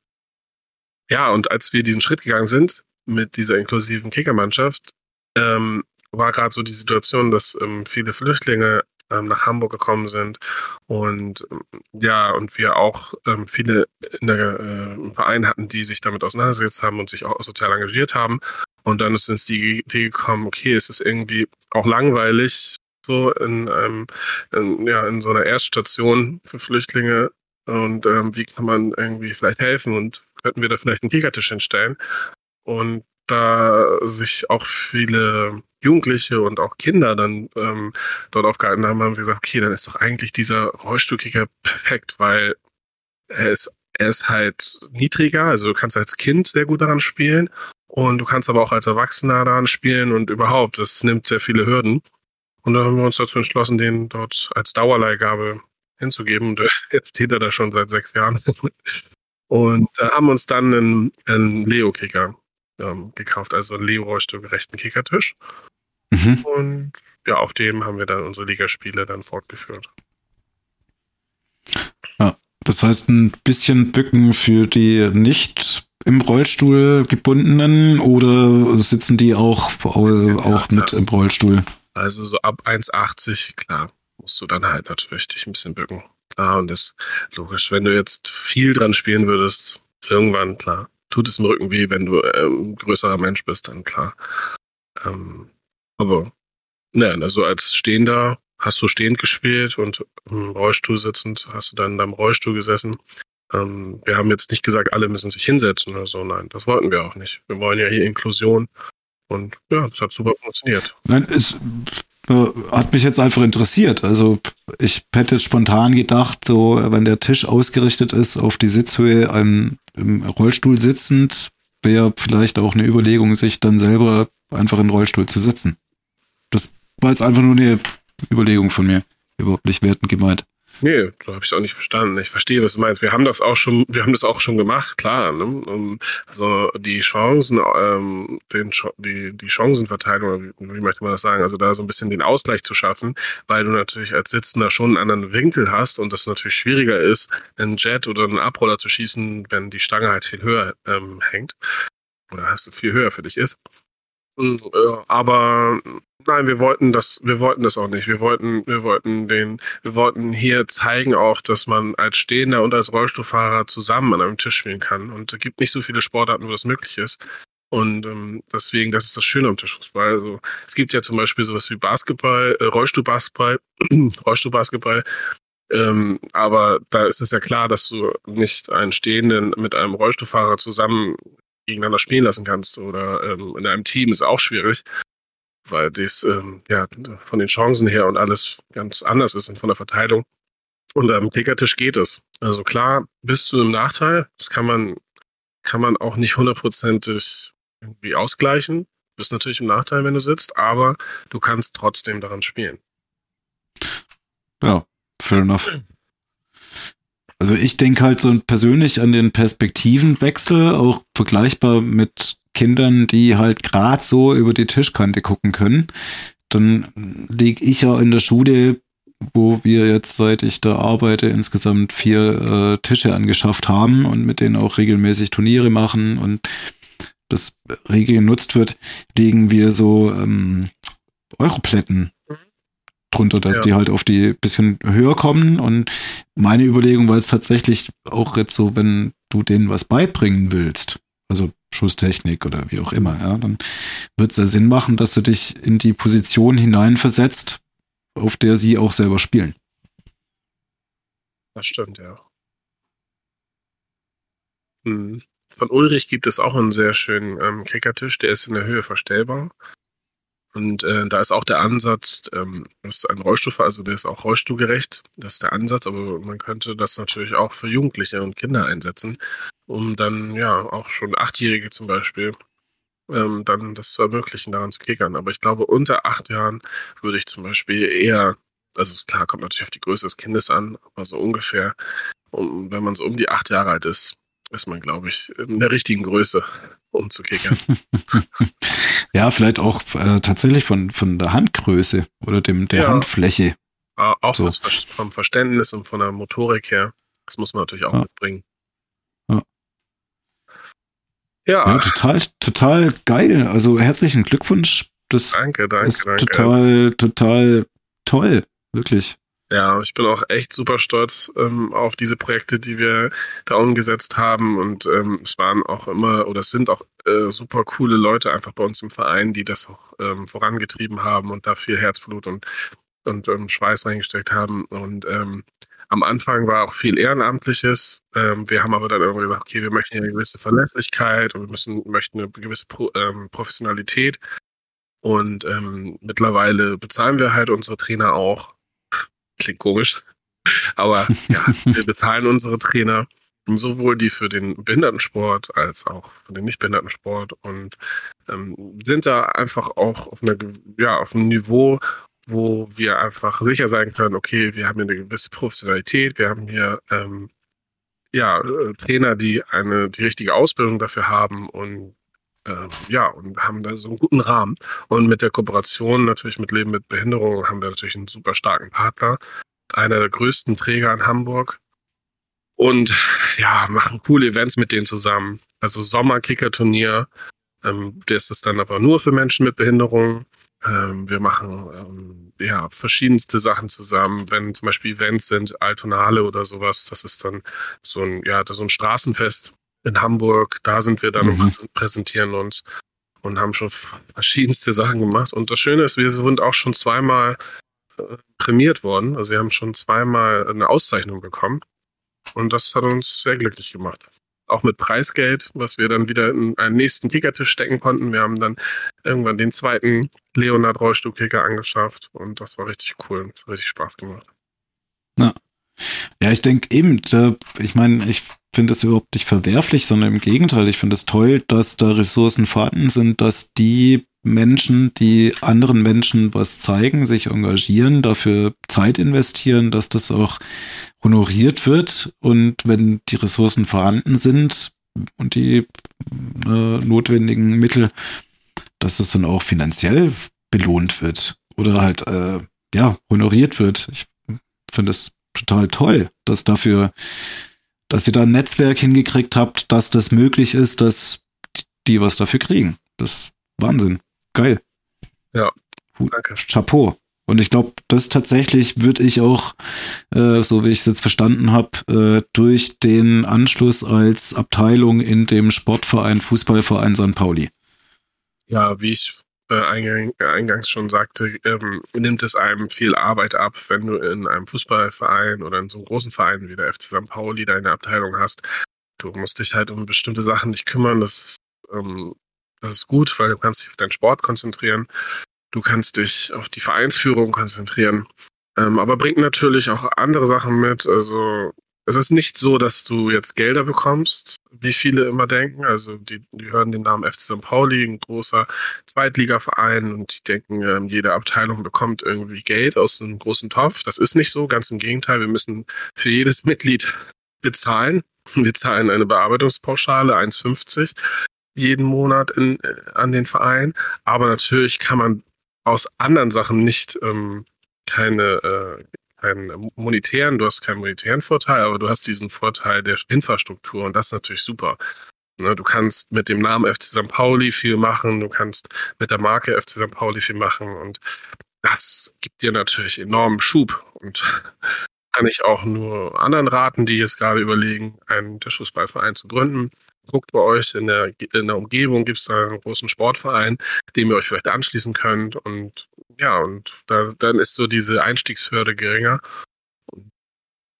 ja, und als wir diesen Schritt gegangen sind mit dieser inklusiven Kickermannschaft, ähm, war gerade so die Situation, dass ähm, viele Flüchtlinge ähm, nach Hamburg gekommen sind und ähm, ja, und wir auch ähm, viele in der, äh, Verein hatten, die sich damit auseinandergesetzt haben und sich auch sozial engagiert haben. Und dann ist uns die Idee gekommen, okay, es ist irgendwie auch langweilig, so in, ähm, in, ja, in so einer Erststation für Flüchtlinge und ähm, wie kann man irgendwie vielleicht helfen und könnten wir da vielleicht einen Kickertisch hinstellen. Und da sich auch viele Jugendliche und auch Kinder dann ähm, dort aufgehalten haben, haben wir gesagt, okay, dann ist doch eigentlich dieser Rollstuhlkicker perfekt, weil er ist, er ist halt niedriger, also du kannst als Kind sehr gut daran spielen und du kannst aber auch als Erwachsener daran spielen und überhaupt, das nimmt sehr viele Hürden. Und dann haben wir uns dazu entschlossen, den dort als Dauerleihgabe hinzugeben. Und jetzt steht er da schon seit sechs Jahren. Und äh, haben uns dann einen, einen Leo-Kicker ähm, gekauft, also einen Leo-Rollstuhlgerechten Kickertisch. Mhm. Und ja, auf dem haben wir dann unsere Ligaspiele dann fortgeführt. Ja, das heißt ein bisschen Bücken für die nicht im Rollstuhl gebundenen oder sitzen die auch, also auch mit im Rollstuhl? Also so ab 1,80, klar, musst du dann halt natürlich dich ein bisschen bücken. Klar, und das ist logisch, wenn du jetzt viel dran spielen würdest, irgendwann, klar, tut es im Rücken weh, wenn du ähm, größerer Mensch bist, dann klar. Ähm, aber, nein, also als Stehender hast du stehend gespielt und im Rollstuhl sitzend hast du dann in deinem Rollstuhl gesessen. Ähm, wir haben jetzt nicht gesagt, alle müssen sich hinsetzen oder so. Nein, das wollten wir auch nicht. Wir wollen ja hier Inklusion. Und ja, das hat super funktioniert. Nein, es äh, hat mich jetzt einfach interessiert. Also ich hätte jetzt spontan gedacht, so wenn der Tisch ausgerichtet ist auf die Sitzhöhe im, Rollstuhl sitzend, wäre vielleicht auch eine Überlegung, sich dann selber einfach in den Rollstuhl zu setzen. Das war jetzt einfach nur eine Überlegung von mir. Überhaupt nicht wertend gemeint. Nee, so habe ich es auch nicht verstanden. Ich verstehe, was du meinst. Wir haben das auch schon, wir haben das auch schon gemacht, klar. Ne? Also die Chancen, ähm, den, die, die Chancenverteilung, wie, wie möchte man das sagen? Also da so ein bisschen den Ausgleich zu schaffen, weil du natürlich als Sitzender schon einen anderen Winkel hast und das natürlich schwieriger ist, einen Jet oder einen Abroller zu schießen, wenn die Stange halt viel höher ähm, hängt oder viel höher für dich ist. Hm, aber nein, wir wollten das, wir wollten das auch nicht. Wir wollten, wir wollten den, wir wollten hier zeigen auch, dass man als Stehender und als Rollstuhlfahrer zusammen an einem Tisch spielen kann. Und es gibt nicht so viele Sportarten, wo das möglich ist. Und ähm, deswegen, das ist das Schöne am Tischfußball. Also es gibt ja zum Beispiel sowas wie Basketball, äh, Rollstuhlbasketball, Rollstuhlbasketball. Ähm, aber da ist es ja klar, dass du nicht einen Stehenden mit einem Rollstuhlfahrer zusammen gegeneinander spielen lassen kannst oder ähm, in einem Team ist auch schwierig, weil das ähm, ja von den Chancen her und alles ganz anders ist und von der Verteilung. Und am Kickertisch geht es. Also klar, bist du im Nachteil. Das kann man, kann man auch nicht hundertprozentig irgendwie ausgleichen. Du bist natürlich im Nachteil, wenn du sitzt, aber du kannst trotzdem daran spielen. Ja, fair enough. Also ich denke halt so persönlich an den Perspektivenwechsel, auch vergleichbar mit Kindern, die halt gerade so über die Tischkante gucken können. Dann liege ich ja in der Schule, wo wir jetzt, seit ich da arbeite, insgesamt vier äh, Tische angeschafft haben und mit denen auch regelmäßig Turniere machen und das regel genutzt wird, legen wir so ähm, Europlätten drunter, dass ja. die halt auf die bisschen höher kommen. Und meine Überlegung war es tatsächlich auch jetzt so, wenn du denen was beibringen willst, also Schusstechnik oder wie auch immer, ja, dann wird es ja Sinn machen, dass du dich in die Position hineinversetzt, auf der sie auch selber spielen. Das stimmt, ja. Hm. Von Ulrich gibt es auch einen sehr schönen ähm, Kickertisch, der ist in der Höhe verstellbar. Und äh, da ist auch der Ansatz, ähm, das ist ein Rollstuhl, also der ist auch rollstuhlgerecht, das ist der Ansatz, aber man könnte das natürlich auch für Jugendliche und Kinder einsetzen, um dann ja auch schon Achtjährige zum Beispiel ähm, dann das zu ermöglichen, daran zu kickern. Aber ich glaube, unter acht Jahren würde ich zum Beispiel eher, also klar, kommt natürlich auf die Größe des Kindes an, aber so ungefähr, um, wenn man so um die acht Jahre alt ist, ist man, glaube ich, in der richtigen Größe, um zu kickern. Ja, vielleicht auch äh, tatsächlich von, von der Handgröße oder dem, der ja. Handfläche. Auch so. vom Verständnis und von der Motorik her. Das muss man natürlich auch ja. mitbringen. Ja. ja. Ja, total, total geil. Also herzlichen Glückwunsch das danke, danke, ist danke. total, total toll. Wirklich. Ja, ich bin auch echt super stolz ähm, auf diese Projekte, die wir da umgesetzt haben. Und ähm, es waren auch immer, oder es sind auch äh, super coole Leute einfach bei uns im Verein, die das auch ähm, vorangetrieben haben und da viel Herzblut und, und ähm, Schweiß reingesteckt haben. Und ähm, am Anfang war auch viel Ehrenamtliches. Ähm, wir haben aber dann irgendwann gesagt, okay, wir möchten eine gewisse Verlässlichkeit und wir müssen, möchten eine gewisse Pro, Professionalität. Und mittlerweile bezahlen wir halt unsere Trainer auch. Klingt komisch. Aber ja, wir bezahlen unsere Trainer sowohl die für den Behindertensport als auch für den Nichtbehindertensport und ähm, sind da einfach auch auf, einer, ja, auf einem Niveau, wo wir einfach sicher sein können, okay, wir haben hier eine gewisse Professionalität, wir haben hier ähm, ja, äh, Trainer, die eine die richtige Ausbildung dafür haben und äh, ja, und haben da so einen guten Rahmen. Und mit der Kooperation natürlich mit Leben mit Behinderung haben wir natürlich einen super starken Partner. Einer der größten Träger in Hamburg. Und ja, machen coole Events mit denen zusammen. Also Sommerkicker-Turnier. Ähm, das ist dann aber nur für Menschen mit Behinderung. Ähm, wir machen ähm, ja verschiedenste Sachen zusammen. Wenn zum Beispiel Events sind, Altonale oder sowas, das ist dann so ein, ja, so ein Straßenfest in Hamburg. Da sind wir dann Mhm. und präsentieren uns und haben schon verschiedenste Sachen gemacht. Und das Schöne ist, wir sind auch schon zweimal äh, prämiert worden. Also wir haben schon zweimal eine Auszeichnung bekommen. Und das hat uns sehr glücklich gemacht. Auch mit Preisgeld, was wir dann wieder in einen nächsten Kickertisch stecken konnten. Wir haben dann irgendwann den zweiten Leonard Rollstuhl-Kicker angeschafft und das war richtig cool. Das hat richtig Spaß gemacht. Ja, ich denke eben, da, ich meine, ich finde das überhaupt nicht verwerflich, sondern im Gegenteil, ich finde es toll, dass da Ressourcen vorhanden sind, dass die Menschen, die anderen Menschen was zeigen, sich engagieren, dafür Zeit investieren, dass das auch honoriert wird und wenn die Ressourcen vorhanden sind und die äh, notwendigen Mittel, dass das dann auch finanziell belohnt wird oder halt äh, ja honoriert wird. Ich finde es total toll, dass dafür, dass ihr da ein Netzwerk hingekriegt habt, dass das möglich ist, dass die was dafür kriegen. Das ist Wahnsinn. Geil. Ja, danke. Chapeau. Und ich glaube, das tatsächlich würde ich auch, äh, so wie ich es jetzt verstanden habe, äh, durch den Anschluss als Abteilung in dem Sportverein, Fußballverein St. Pauli. Ja, wie ich äh, eingang, eingangs schon sagte, ähm, nimmt es einem viel Arbeit ab, wenn du in einem Fußballverein oder in so einem großen Verein wie der FC St. Pauli deine Abteilung hast. Du musst dich halt um bestimmte Sachen nicht kümmern. Das ist, ähm, das ist gut, weil du kannst dich auf deinen Sport konzentrieren. Du kannst dich auf die Vereinsführung konzentrieren. Ähm, aber bringt natürlich auch andere Sachen mit. Also es ist nicht so, dass du jetzt Gelder bekommst, wie viele immer denken. Also die, die hören den Namen FC St. Pauli, ein großer Zweitligaverein und die denken, ähm, jede Abteilung bekommt irgendwie Geld aus einem großen Topf. Das ist nicht so, ganz im Gegenteil. Wir müssen für jedes Mitglied bezahlen. Wir zahlen eine Bearbeitungspauschale 1,50 jeden Monat in, äh, an den Verein. Aber natürlich kann man aus anderen Sachen nicht ähm, keine äh, keinen monetären, du hast keinen monetären Vorteil, aber du hast diesen Vorteil der Infrastruktur und das ist natürlich super. Ne, du kannst mit dem Namen FC St. Pauli viel machen, du kannst mit der Marke FC St. Pauli viel machen und das gibt dir natürlich enormen Schub und kann ich auch nur anderen raten, die jetzt gerade überlegen, einen Tischfußballverein zu gründen. Guckt bei euch in der, in der Umgebung, gibt es da einen großen Sportverein, dem ihr euch vielleicht anschließen könnt. Und ja, und da, dann ist so diese Einstiegshürde geringer. Und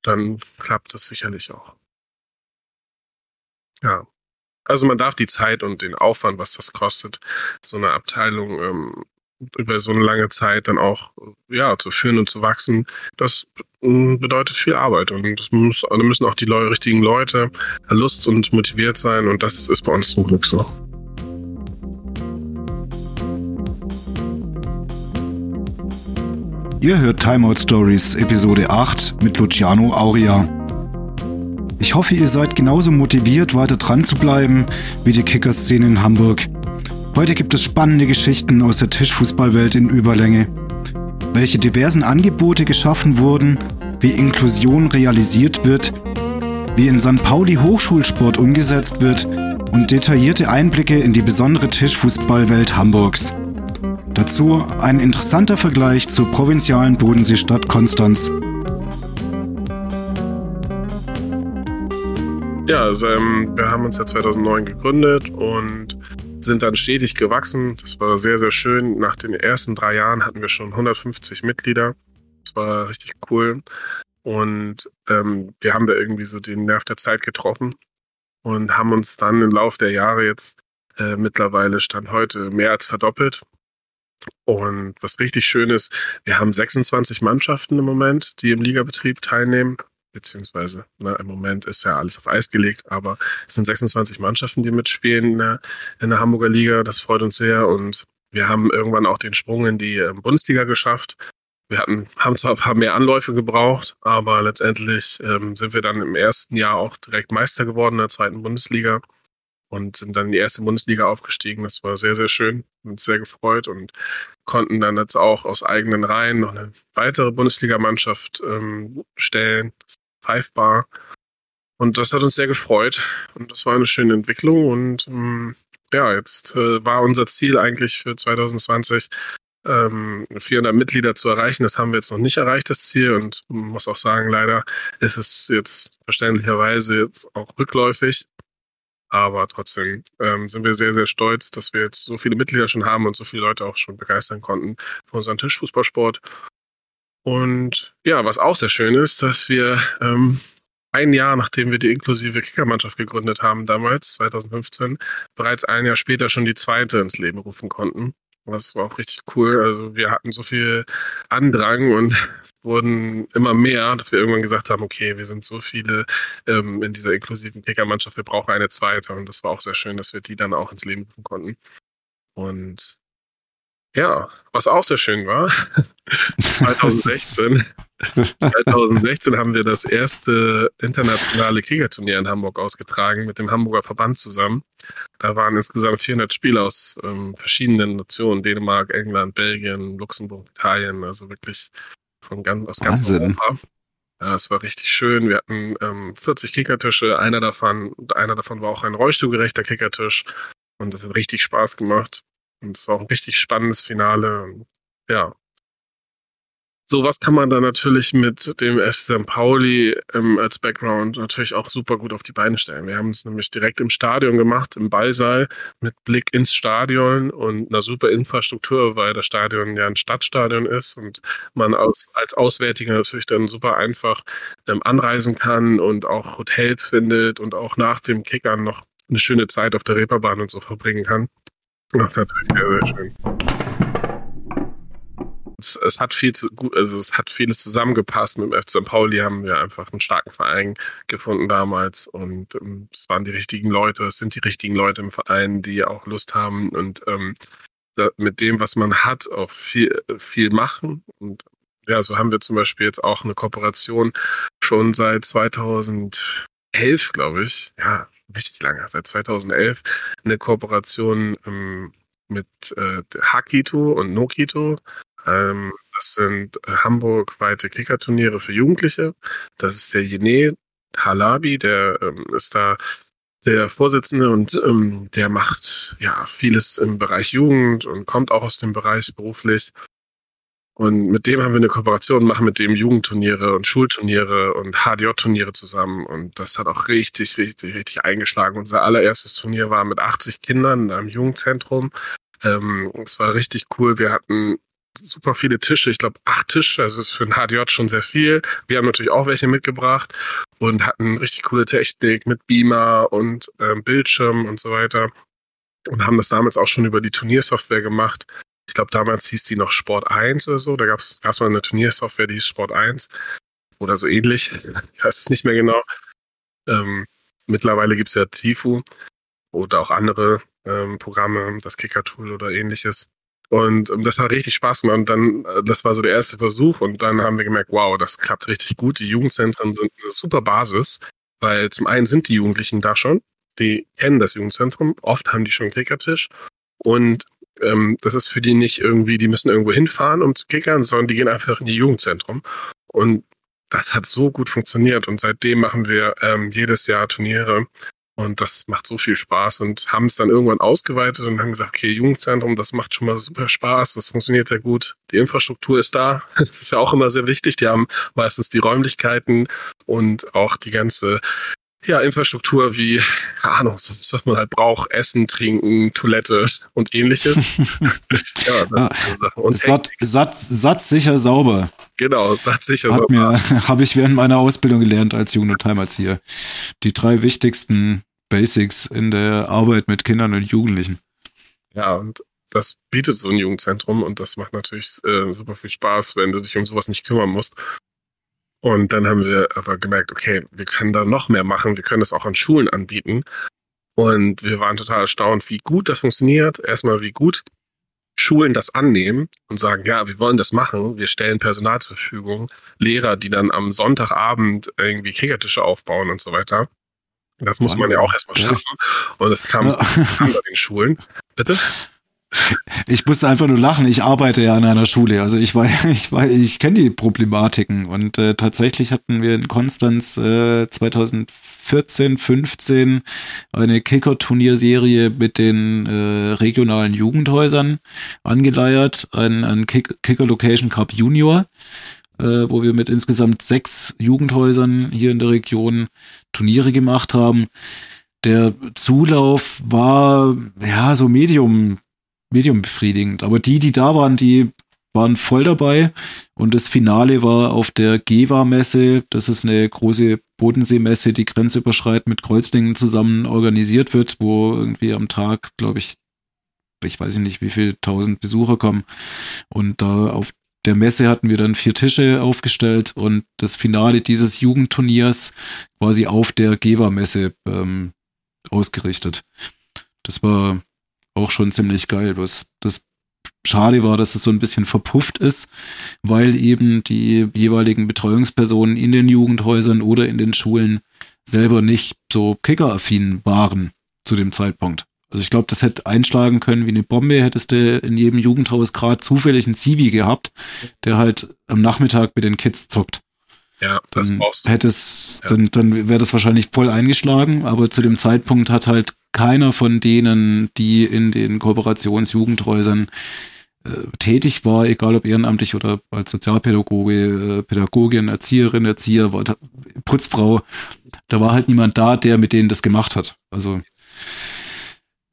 dann klappt das sicherlich auch. Ja. Also man darf die Zeit und den Aufwand, was das kostet, so eine Abteilung ähm, über so eine lange Zeit dann auch ja zu führen und zu wachsen, das mm, bedeutet viel Arbeit und muss, da müssen auch die Leu richtigen Leute Lust und motiviert sein und das ist bei uns zum Glück so. Ihr hört Timeout Stories Episode 8 mit Luciano Auria. Ich hoffe, ihr seid genauso motiviert, weiter dran zu bleiben wie die Kickerszene in Hamburg. Heute gibt es spannende Geschichten aus der Tischfußballwelt in Überlänge. Welche diversen Angebote geschaffen wurden, wie Inklusion realisiert wird, wie in St. Pauli Hochschulsport umgesetzt wird und detaillierte Einblicke in die besondere Tischfußballwelt Hamburgs. Dazu ein interessanter Vergleich zur provinzialen Bodenseestadt Konstanz. Ja, also, ähm, wir haben uns ja 2009 gegründet und sind dann stetig gewachsen. Das war sehr, sehr schön. Nach den ersten drei Jahren hatten wir schon 150 Mitglieder. Das war richtig cool. Und ähm, wir haben da irgendwie so den Nerv der Zeit getroffen und haben uns dann im Laufe der Jahre jetzt äh, mittlerweile Stand heute mehr als verdoppelt. Und was richtig schön ist, wir haben 26 Mannschaften im Moment, die im Ligabetrieb teilnehmen. Beziehungsweise ne, im Moment ist ja alles auf Eis gelegt, aber es sind 26 Mannschaften, die mitspielen in der, in der Hamburger Liga. Das freut uns sehr. Und wir haben irgendwann auch den Sprung in die ähm, Bundesliga geschafft. Wir hatten, haben zwar paar mehr Anläufe gebraucht, aber letztendlich ähm, sind wir dann im ersten Jahr auch direkt Meister geworden in der zweiten Bundesliga und sind dann in die erste Bundesliga aufgestiegen. Das war sehr, sehr schön, uns sehr gefreut und konnten dann jetzt auch aus eigenen Reihen noch eine weitere Bundesligamannschaft ähm, stellen, das Five Bar. Und das hat uns sehr gefreut und das war eine schöne Entwicklung und ähm, ja, jetzt äh, war unser Ziel eigentlich für 2020 ähm, 400 Mitglieder zu erreichen. Das haben wir jetzt noch nicht erreicht, das Ziel. Und muss auch sagen, leider ist es jetzt verständlicherweise jetzt auch rückläufig. Aber trotzdem ähm, sind wir sehr, sehr stolz, dass wir jetzt so viele Mitglieder schon haben und so viele Leute auch schon begeistern konnten für unseren Tischfußballsport. Und ja, was auch sehr schön ist, dass wir ähm, ein Jahr, nachdem wir die inklusive Kickermannschaft gegründet haben, damals, 2015, bereits ein Jahr später schon die zweite ins Leben rufen konnten. Das war auch richtig cool. Also wir hatten so viel Andrang und wurden immer mehr, dass wir irgendwann gesagt haben, okay, wir sind so viele ähm, in dieser inklusiven Kickermannschaft, wir brauchen eine zweite. Und das war auch sehr schön, dass wir die dann auch ins Leben rufen konnten. Und ja, was auch sehr schön war, 2016, 2016 haben wir das erste internationale Kriegerturnier in Hamburg ausgetragen mit dem Hamburger Verband zusammen. Da waren insgesamt 400 Spieler aus ähm, verschiedenen Nationen, Dänemark, England, Belgien, Luxemburg, Italien, also wirklich von ganz, aus ganz Wahnsinn. Europa. Ja, es war richtig schön. Wir hatten ähm, 40 Kickertische, einer davon, einer davon war auch ein rollstuhlgerechter Kickertisch und das hat richtig Spaß gemacht. Und es war auch ein richtig spannendes Finale. Ja. Sowas kann man dann natürlich mit dem FC St. Pauli ähm, als Background natürlich auch super gut auf die Beine stellen. Wir haben es nämlich direkt im Stadion gemacht, im Ballsaal, mit Blick ins Stadion und einer super Infrastruktur, weil das Stadion ja ein Stadtstadion ist und man aus, als Auswärtiger natürlich dann super einfach ähm, anreisen kann und auch Hotels findet und auch nach dem Kickern noch eine schöne Zeit auf der Reeperbahn und so verbringen kann. Das ist natürlich sehr, sehr schön. Es, es, hat viel zu gut, also es hat vieles zusammengepasst. Mit dem FC St. Pauli haben wir einfach einen starken Verein gefunden damals und ähm, es waren die richtigen Leute, es sind die richtigen Leute im Verein, die auch Lust haben und ähm, da, mit dem, was man hat, auch viel, viel machen. Und ja, so haben wir zum Beispiel jetzt auch eine Kooperation schon seit 2011, glaube ich. Ja, richtig lange, seit 2011, eine Kooperation ähm, mit äh, Hakito und Nokito. Ähm, das sind äh, Hamburg-weite Kickerturniere für Jugendliche. Das ist der Jene Halabi, der ähm, ist da der Vorsitzende und ähm, der macht ja vieles im Bereich Jugend und kommt auch aus dem Bereich beruflich. Und mit dem haben wir eine Kooperation, machen mit dem Jugendturniere und Schulturniere und HDJ-Turniere zusammen. Und das hat auch richtig, richtig, richtig eingeschlagen. Unser allererstes Turnier war mit 80 Kindern in einem Jugendzentrum. Ähm, es war richtig cool. Wir hatten super viele Tische, ich glaube acht Tische, also ist für ein HDJ schon sehr viel. Wir haben natürlich auch welche mitgebracht und hatten richtig coole Technik mit Beamer und ähm, Bildschirm und so weiter. Und haben das damals auch schon über die Turniersoftware gemacht. Ich glaube, damals hieß die noch Sport 1 oder so. Da gab es mal eine Turniersoftware, die hieß Sport 1 oder so ähnlich. Ich weiß es nicht mehr genau. Ähm, mittlerweile gibt es ja Tifu oder auch andere ähm, Programme, das Kicker-Tool oder ähnliches. Und ähm, das hat richtig Spaß gemacht. Und dann, äh, das war so der erste Versuch. Und dann haben wir gemerkt, wow, das klappt richtig gut. Die Jugendzentren sind eine super Basis, weil zum einen sind die Jugendlichen da schon. Die kennen das Jugendzentrum. Oft haben die schon einen Kickertisch. Und ähm, das ist für die nicht irgendwie, die müssen irgendwo hinfahren, um zu kickern, sondern die gehen einfach in die Jugendzentrum. Und das hat so gut funktioniert. Und seitdem machen wir ähm, jedes Jahr Turniere. Und das macht so viel Spaß und haben es dann irgendwann ausgeweitet und haben gesagt, okay, Jugendzentrum, das macht schon mal super Spaß, das funktioniert sehr gut. Die Infrastruktur ist da. Das ist ja auch immer sehr wichtig. Die haben meistens die Räumlichkeiten und auch die ganze ja, Infrastruktur wie, keine Ahnung, das, was man halt braucht, Essen, Trinken, Toilette und ähnliches. ja, das ja, und satt, satt, satt, sicher, sauber. Genau, satt, sicher, Hat sauber. Habe ich während meiner Ausbildung gelernt als Jugenderzieher. Die drei wichtigsten Basics in der Arbeit mit Kindern und Jugendlichen. Ja, und das bietet so ein Jugendzentrum und das macht natürlich äh, super viel Spaß, wenn du dich um sowas nicht kümmern musst. Und dann haben wir aber gemerkt, okay, wir können da noch mehr machen, wir können das auch an Schulen anbieten. Und wir waren total erstaunt, wie gut das funktioniert. Erstmal, wie gut Schulen das annehmen und sagen, ja, wir wollen das machen, wir stellen Personal zur Verfügung, Lehrer, die dann am Sonntagabend irgendwie Kickertische aufbauen und so weiter. Das muss man ja auch erstmal schaffen. Und es kam so an den Schulen. Bitte? Ich musste einfach nur lachen. Ich arbeite ja an einer Schule. Also ich weiß, ich weiß, ich kenne die Problematiken. Und äh, tatsächlich hatten wir in Konstanz äh, 2014, 15 eine Kicker-Turnierserie mit den äh, regionalen Jugendhäusern angeleiert. Ein, ein Kicker Location Cup Junior äh, wo wir mit insgesamt sechs Jugendhäusern hier in der Region Turniere gemacht haben. Der Zulauf war ja so medium medium befriedigend. Aber die, die da waren, die waren voll dabei. Und das Finale war auf der GEWA-Messe. Das ist eine große Bodenseemesse, die grenzüberschreitend mit Kreuzlingen zusammen organisiert wird, wo irgendwie am Tag, glaube ich, ich weiß nicht, wie viele tausend Besucher kommen. Und da auf der Messe hatten wir dann vier Tische aufgestellt und das Finale dieses Jugendturniers quasi auf der GEWA-Messe ähm, ausgerichtet. Das war auch schon ziemlich geil. Was das schade war, dass es so ein bisschen verpufft ist, weil eben die jeweiligen Betreuungspersonen in den Jugendhäusern oder in den Schulen selber nicht so kickeraffin waren zu dem Zeitpunkt. Also ich glaube, das hätte einschlagen können wie eine Bombe, hättest du in jedem Jugendhaus gerade zufällig einen Zivi gehabt, der halt am Nachmittag mit den Kids zockt. Ja, das dann brauchst du. Hättest, ja. Dann, dann wäre das wahrscheinlich voll eingeschlagen, aber zu dem Zeitpunkt hat halt keiner von denen, die in den Kooperationsjugendhäusern äh, tätig war, egal ob ehrenamtlich oder als Sozialpädagoge, äh, Pädagogin, Erzieherin, Erzieher, Putzfrau, da war halt niemand da, der mit denen das gemacht hat. Also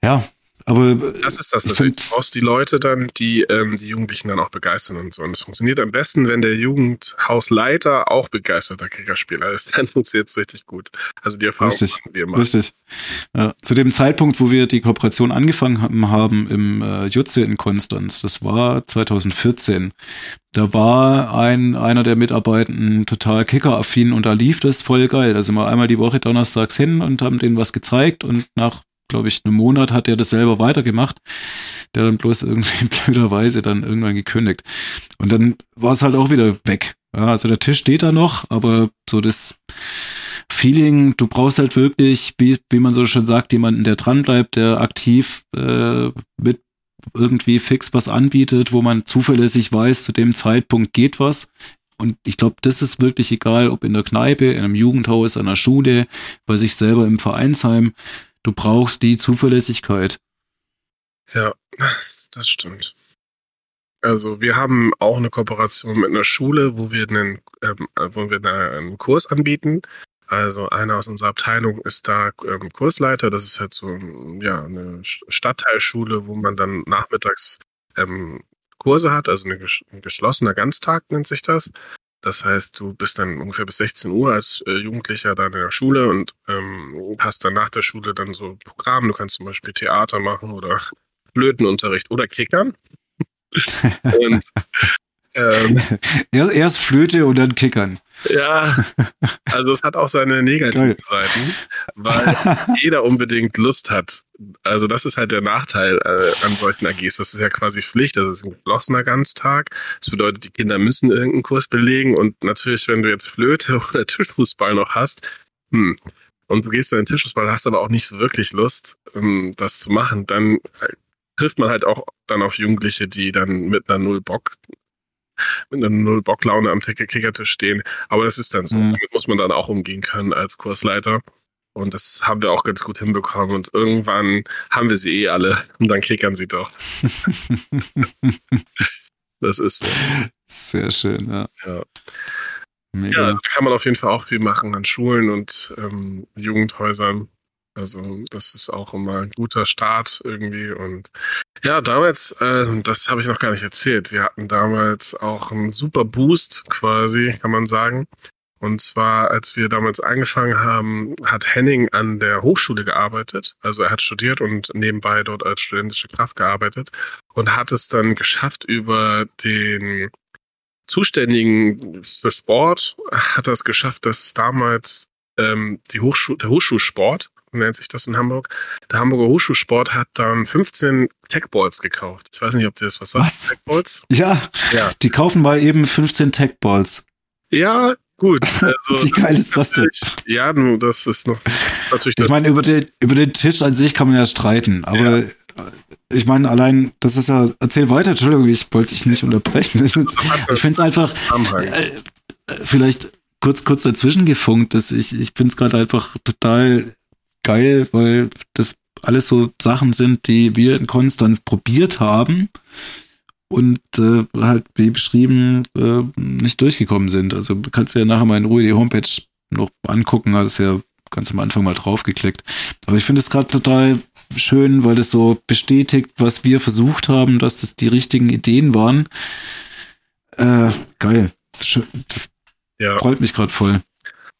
ja, aber das ist das. Du brauchst die Leute dann, die ähm, die Jugendlichen dann auch begeistern und so. Und es funktioniert am besten, wenn der Jugendhausleiter auch begeisterter Kriegerspieler ist. Dann funktioniert es richtig gut. Also die Erfahrung richtig, wir immer. Richtig. Ja, zu dem Zeitpunkt, wo wir die Kooperation angefangen haben im äh, Jutze in Konstanz, das war 2014. Da war ein, einer der Mitarbeitenden total kickeraffin und da lief das voll geil. Da sind wir einmal die Woche donnerstags hin und haben denen was gezeigt und nach glaube ich, einen Monat hat er das selber weitergemacht. Der dann bloß irgendwie blöderweise dann irgendwann gekündigt. Und dann war es halt auch wieder weg. Ja, also der Tisch steht da noch, aber so das Feeling, du brauchst halt wirklich, wie, wie man so schön sagt, jemanden, der dranbleibt, der aktiv äh, mit irgendwie fix was anbietet, wo man zuverlässig weiß, zu dem Zeitpunkt geht was. Und ich glaube, das ist wirklich egal, ob in der Kneipe, in einem Jugendhaus, an der Schule, bei sich selber im Vereinsheim. Du brauchst die Zuverlässigkeit. Ja, das, das stimmt. Also wir haben auch eine Kooperation mit einer Schule, wo wir einen, ähm, wo wir einen Kurs anbieten. Also einer aus unserer Abteilung ist da ähm, Kursleiter. Das ist halt so ja eine Stadtteilschule, wo man dann nachmittags ähm, Kurse hat, also ein geschlossener Ganztag nennt sich das. Das heißt, du bist dann ungefähr bis 16 Uhr als äh, Jugendlicher da in der Schule und ähm, hast dann nach der Schule dann so Programm. Du kannst zum Beispiel Theater machen oder Flötenunterricht oder Kickern. und ähm, erst Flöte und dann Kickern. Ja, also es hat auch seine negativen Geil. Seiten, weil jeder unbedingt Lust hat. Also das ist halt der Nachteil äh, an solchen AGs. Das ist ja quasi Pflicht, das ist ein geschlossener Ganztag. Das bedeutet, die Kinder müssen irgendeinen Kurs belegen und natürlich, wenn du jetzt Flöte oder Tischfußball noch hast, hm, und du gehst dann in den Tischfußball, hast aber auch nicht so wirklich Lust, ähm, das zu machen, dann äh, trifft man halt auch dann auf Jugendliche, die dann mit einer Null Bock mit einer Null-Bock-Laune am Kickertisch stehen. Aber das ist dann so. Mhm. Damit muss man dann auch umgehen können als Kursleiter. Und das haben wir auch ganz gut hinbekommen. Und irgendwann haben wir sie eh alle. Und dann kickern sie doch. das ist so. Sehr schön, ja. Ja. ja. da kann man auf jeden Fall auch viel machen an Schulen und ähm, Jugendhäusern. Also das ist auch immer ein guter Start irgendwie. Und ja, damals, äh, das habe ich noch gar nicht erzählt. Wir hatten damals auch einen super Boost quasi, kann man sagen. Und zwar, als wir damals angefangen haben, hat Henning an der Hochschule gearbeitet. Also er hat studiert und nebenbei dort als studentische Kraft gearbeitet und hat es dann geschafft, über den Zuständigen für Sport, hat es geschafft, dass damals ähm, die Hochschul der Hochschulsport, nennt sich das in Hamburg, der Hamburger Hochschulsport hat dann 15 Techballs gekauft. Ich weiß nicht, ob dir das was sagt. Was? Techballs? Ja, ja, die kaufen mal eben 15 Techballs. Ja, Gut. Also, Wie geil ist das denn? Ja, das ist noch natürlich. Ich meine, über den, über den Tisch an sich kann man ja streiten, aber ja. ich meine, allein, das ist ja, erzähl weiter, Entschuldigung, ich wollte dich nicht unterbrechen. Ist, ich finde es einfach, äh, vielleicht kurz, kurz dazwischen gefunkt, dass ich, ich finde es gerade einfach total geil, weil das alles so Sachen sind, die wir in Konstanz probiert haben und äh, halt, wie beschrieben, äh, nicht durchgekommen sind. Also du kannst ja nachher mal in Ruhe die Homepage noch angucken, hast ja ganz am Anfang mal draufgeklickt. Aber ich finde es gerade total schön, weil das so bestätigt, was wir versucht haben, dass das die richtigen Ideen waren. Äh, geil. Das ja. freut mich gerade voll.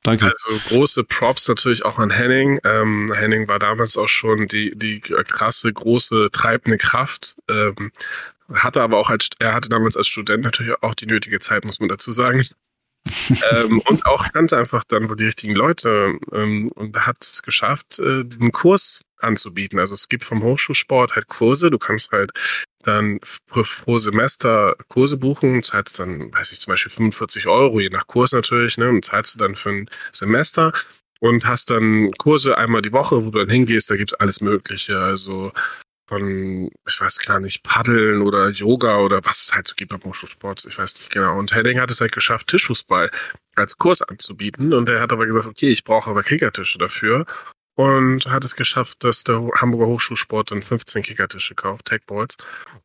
Danke. Also große Props natürlich auch an Henning. Ähm, Henning war damals auch schon die, die krasse, große, treibende Kraft. Ähm, hatte aber auch als, er hatte damals als Student natürlich auch die nötige Zeit, muss man dazu sagen. ähm, und auch kannte einfach dann wohl die richtigen Leute ähm, und hat es geschafft, äh, diesen Kurs anzubieten. Also es gibt vom Hochschulsport halt Kurse. Du kannst halt dann pro, Semester Kurse buchen, zahlst dann, weiß ich, zum Beispiel 45 Euro, je nach Kurs natürlich, ne, und zahlst du dann für ein Semester und hast dann Kurse einmal die Woche, wo du dann hingehst, da gibt's alles Mögliche. Also von, ich weiß gar nicht, Paddeln oder Yoga oder was es halt so gibt beim Hochschulsport, ich weiß nicht genau. Und Henning hat es halt geschafft, Tischfußball als Kurs anzubieten und er hat aber gesagt, okay, ich brauche aber Kickertische dafür und hat es geschafft, dass der Hamburger Hochschulsport dann 15 Kickertische kauft, Techballs.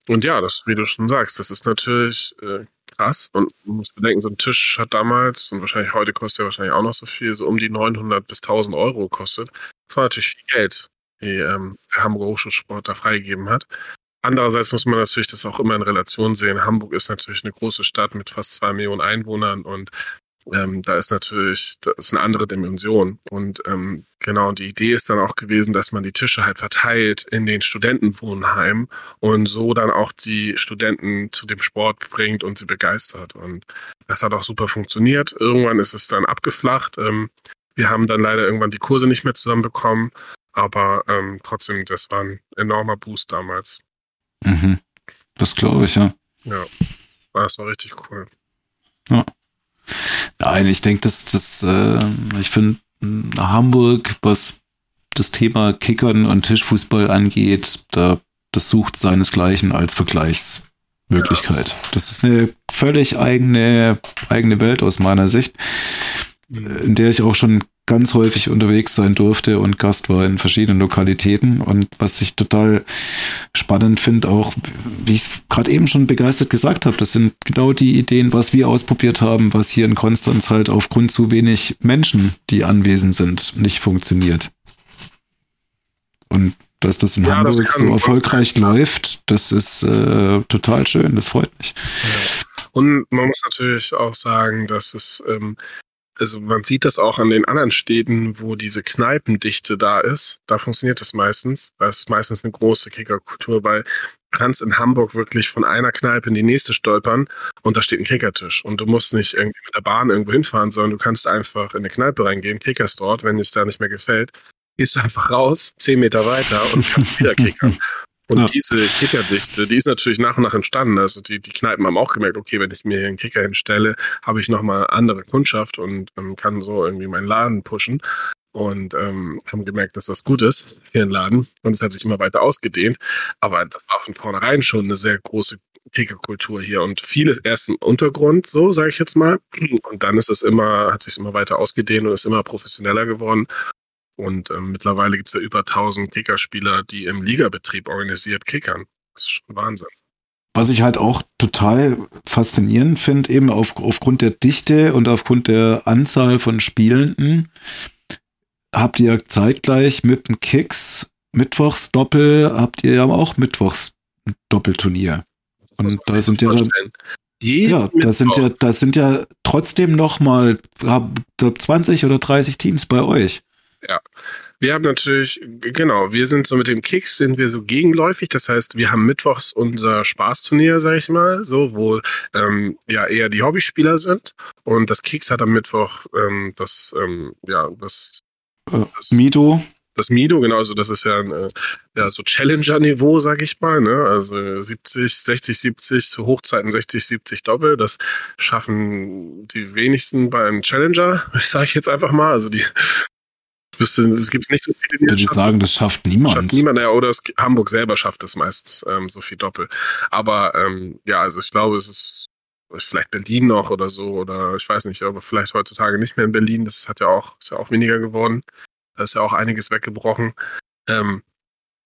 Und ja, das, wie du schon sagst, das ist natürlich äh, krass und man muss bedenken, so ein Tisch hat damals und wahrscheinlich heute kostet er wahrscheinlich auch noch so viel, so um die 900 bis 1000 Euro gekostet. Das war natürlich viel Geld die ähm, der Hamburger Hochschulsport da freigegeben hat. Andererseits muss man natürlich das auch immer in Relation sehen. Hamburg ist natürlich eine große Stadt mit fast zwei Millionen Einwohnern und ähm, da ist natürlich, das ist eine andere Dimension. Und ähm, genau, die Idee ist dann auch gewesen, dass man die Tische halt verteilt in den Studentenwohnheimen und so dann auch die Studenten zu dem Sport bringt und sie begeistert. Und das hat auch super funktioniert. Irgendwann ist es dann abgeflacht. Ähm, wir haben dann leider irgendwann die Kurse nicht mehr zusammenbekommen. Aber ähm, trotzdem, das war ein enormer Boost damals. Mhm. Das glaube ich, ja. Ja, das war richtig cool. Ja. Nein, ich denke, dass das, äh, ich finde, Hamburg, was das Thema Kickern und Tischfußball angeht, da das sucht seinesgleichen als Vergleichsmöglichkeit. Ja. Das ist eine völlig eigene, eigene Welt aus meiner Sicht, mhm. in der ich auch schon ganz häufig unterwegs sein durfte und Gast war in verschiedenen Lokalitäten. Und was ich total spannend finde, auch wie ich es gerade eben schon begeistert gesagt habe, das sind genau die Ideen, was wir ausprobiert haben, was hier in Konstanz halt aufgrund zu wenig Menschen, die anwesend sind, nicht funktioniert. Und dass das in ja, Hamburg das so erfolgreich läuft, das ist äh, total schön, das freut mich. Ja. Und man muss natürlich auch sagen, dass es ähm, also man sieht das auch an den anderen Städten, wo diese Kneipendichte da ist. Da funktioniert das meistens. Da ist meistens eine große Kickerkultur, weil du kannst in Hamburg wirklich von einer Kneipe in die nächste stolpern und da steht ein Kickertisch. Und du musst nicht irgendwie mit der Bahn irgendwo hinfahren, sondern du kannst einfach in eine Kneipe reingehen, kickerst dort, wenn es da nicht mehr gefällt, gehst du einfach raus, zehn Meter weiter und kannst wieder kickern. Und ja. diese Kickerdichte, die ist natürlich nach und nach entstanden. Also die, die Kneipen haben auch gemerkt, okay, wenn ich mir hier einen Kicker hinstelle, habe ich nochmal andere Kundschaft und ähm, kann so irgendwie meinen Laden pushen. Und ähm, haben gemerkt, dass das gut ist für den Laden. Und es hat sich immer weiter ausgedehnt. Aber das war von vornherein schon eine sehr große Kickerkultur hier und vieles erst im Untergrund, so sage ich jetzt mal. Und dann ist es immer, hat sich immer weiter ausgedehnt und ist immer professioneller geworden. Und ähm, mittlerweile gibt es ja über 1000 Kickerspieler, die im Ligabetrieb organisiert kickern. Das ist schon Wahnsinn. Was ich halt auch total faszinierend finde, eben auf, aufgrund der Dichte und aufgrund der Anzahl von Spielenden, habt ihr zeitgleich mit dem Kicks Mittwochsdoppel, habt ihr ja auch Mittwochs Doppelturnier. Und da sind ja dann, ja, da sind ja, da sind ja trotzdem noch mal 20 oder 30 Teams bei euch. Ja. Wir haben natürlich, genau, wir sind so mit den Kicks sind wir so gegenläufig. Das heißt, wir haben mittwochs unser Spaßturnier, sag ich mal, so, wo ähm, ja eher die Hobbyspieler sind. Und das Kicks hat am Mittwoch ähm, das, ähm, ja, das, äh, das Mido das Mido, genau, also das ist ja, äh, ja so Challenger-Niveau, sag ich mal, ne? Also 70, 60, 70, zu Hochzeiten 60, 70 Doppel. Das schaffen die wenigsten bei einem Challenger, sage ich jetzt einfach mal. Also die es gibt nicht so viele, Würde ich sagen, das schafft niemand. Schafft niemand, ja, oder es, Hamburg selber schafft es meistens ähm, so viel Doppel. Aber ähm, ja, also ich glaube, es ist vielleicht Berlin noch oder so, oder ich weiß nicht, aber vielleicht heutzutage nicht mehr in Berlin. Das hat ja auch, ist ja auch weniger geworden. Da ist ja auch einiges weggebrochen. Ähm,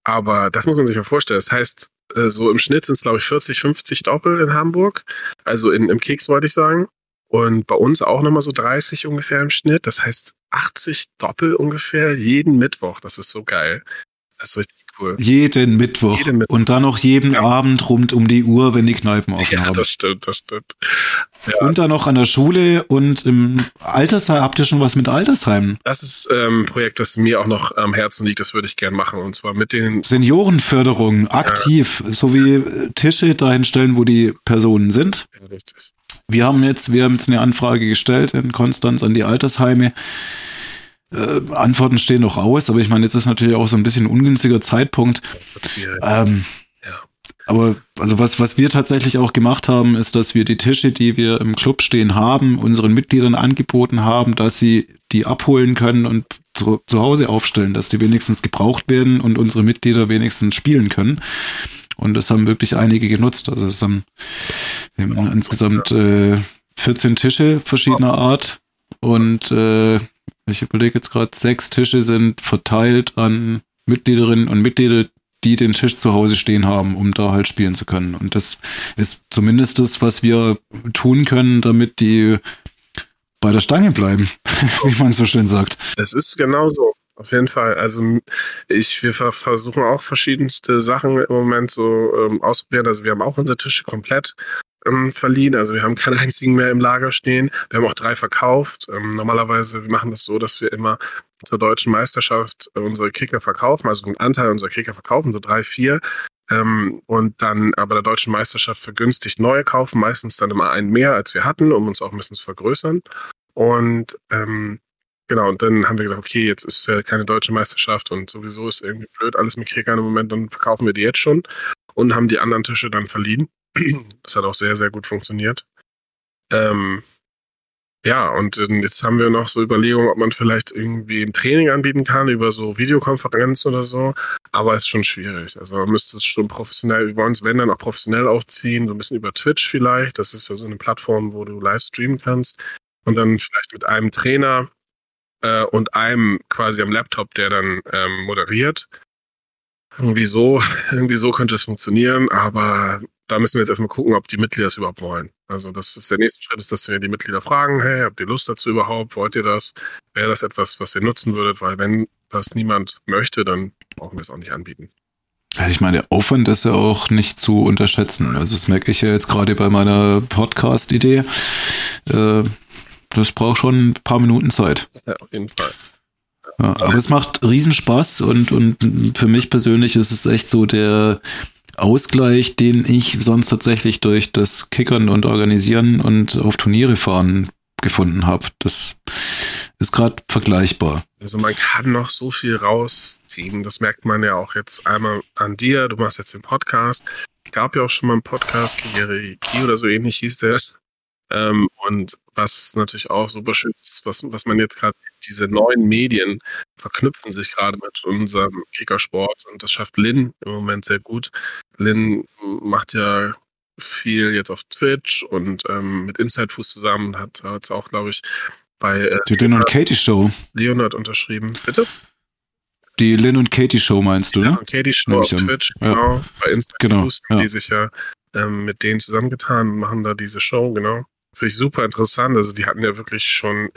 aber das muss man sich mal vorstellen. Das heißt, äh, so im Schnitt sind es, glaube ich, 40, 50 Doppel in Hamburg. Also in, im Keks wollte ich sagen. Und bei uns auch nochmal so 30 ungefähr im Schnitt. Das heißt 80 Doppel ungefähr jeden Mittwoch. Das ist so geil. Das ist richtig cool. Jeden Mittwoch. Jeden Mittwoch. Und dann noch jeden ja. Abend rund um die Uhr, wenn die Kneipen offen ja, haben. Ja, das stimmt, das stimmt. Ja. Und dann noch an der Schule und im Altersheim. Habt ihr schon was mit Altersheimen? Das ist ähm, ein Projekt, das mir auch noch am Herzen liegt. Das würde ich gern machen. Und zwar mit den Seniorenförderung aktiv, ja. so wie Tische dahin stellen, wo die Personen sind. Ja, richtig. Wir haben jetzt, wir haben jetzt eine Anfrage gestellt in Konstanz an die Altersheime. Äh, Antworten stehen noch aus, aber ich meine, jetzt ist natürlich auch so ein bisschen ein ungünstiger Zeitpunkt. Ähm, ja. Aber also was, was wir tatsächlich auch gemacht haben, ist, dass wir die Tische, die wir im Club stehen haben, unseren Mitgliedern angeboten haben, dass sie die abholen können und zu, zu Hause aufstellen, dass die wenigstens gebraucht werden und unsere Mitglieder wenigstens spielen können. Und das haben wirklich einige genutzt. Also es haben, wir haben insgesamt äh, 14 Tische verschiedener Art und äh, ich überlege jetzt gerade, sechs Tische sind verteilt an Mitgliederinnen und Mitglieder, die den Tisch zu Hause stehen haben, um da halt spielen zu können. Und das ist zumindest das, was wir tun können, damit die bei der Stange bleiben, wie man so schön sagt. Es ist genauso. Auf jeden Fall. Also ich, wir versuchen auch verschiedenste Sachen im Moment so ähm, ausprobieren. Also wir haben auch unsere Tische komplett ähm, verliehen. Also wir haben keinen einzigen mehr im Lager stehen. Wir haben auch drei verkauft. Ähm, normalerweise, wir machen das so, dass wir immer zur deutschen Meisterschaft äh, unsere Kicker verkaufen, also einen Anteil unserer Kicker verkaufen, so drei, vier. Ähm, und dann aber der deutschen Meisterschaft vergünstigt neue kaufen, meistens dann immer einen mehr, als wir hatten, um uns auch ein bisschen zu vergrößern. Und ähm, genau, und dann haben wir gesagt, okay, jetzt ist ja keine deutsche Meisterschaft und sowieso ist irgendwie blöd alles mit Kickern im Moment, dann verkaufen wir die jetzt schon und haben die anderen Tische dann verliehen. Das hat auch sehr, sehr gut funktioniert. Ähm, ja, und jetzt haben wir noch so Überlegungen, ob man vielleicht irgendwie ein Training anbieten kann über so Videokonferenzen oder so. Aber es ist schon schwierig. Also man müsste es schon professionell, wir wollen es, wenn dann auch professionell aufziehen, so ein bisschen über Twitch vielleicht. Das ist ja so eine Plattform, wo du live streamen kannst. Und dann vielleicht mit einem Trainer äh, und einem quasi am Laptop, der dann ähm, moderiert. Irgendwie so, irgendwie so könnte es funktionieren, aber da müssen wir jetzt erstmal gucken, ob die Mitglieder es überhaupt wollen. Also das ist der nächste Schritt, ist, dass wir die Mitglieder fragen, hey, habt ihr Lust dazu überhaupt? Wollt ihr das? Wäre das etwas, was ihr nutzen würdet? Weil wenn das niemand möchte, dann brauchen wir es auch nicht anbieten. Ja, ich meine, der Aufwand ist ja auch nicht zu unterschätzen. Also das merke ich ja jetzt gerade bei meiner Podcast-Idee. Äh, das braucht schon ein paar Minuten Zeit. Ja, auf jeden Fall. Ja, aber es macht Riesenspaß und, und für mich persönlich ist es echt so der, Ausgleich, den ich sonst tatsächlich durch das Kickern und Organisieren und auf Turniere fahren gefunden habe. Das ist gerade vergleichbar. Also man kann noch so viel rausziehen. Das merkt man ja auch jetzt einmal an dir. Du machst jetzt den Podcast. Gab ja auch schon mal einen Podcast, Kigeri oder so ähnlich hieß der. Ähm, und was natürlich auch super schön ist, was, was man jetzt gerade, diese neuen Medien verknüpfen sich gerade mit unserem Kickersport und das schafft Lin im Moment sehr gut. Lin macht ja viel jetzt auf Twitch und ähm, mit Inside Fuß zusammen hat es auch, glaube ich, bei äh, die Lin und Katie Show. Leonard unterschrieben. Bitte? die Lynn und Katie Show meinst du, ne? Lynn und Katie Show auf Twitch, ja. genau. Bei Instagram genau, ja. die sich ja ähm, mit denen zusammengetan und machen da diese Show, genau. Finde ich super interessant. Also die hatten ja wirklich schon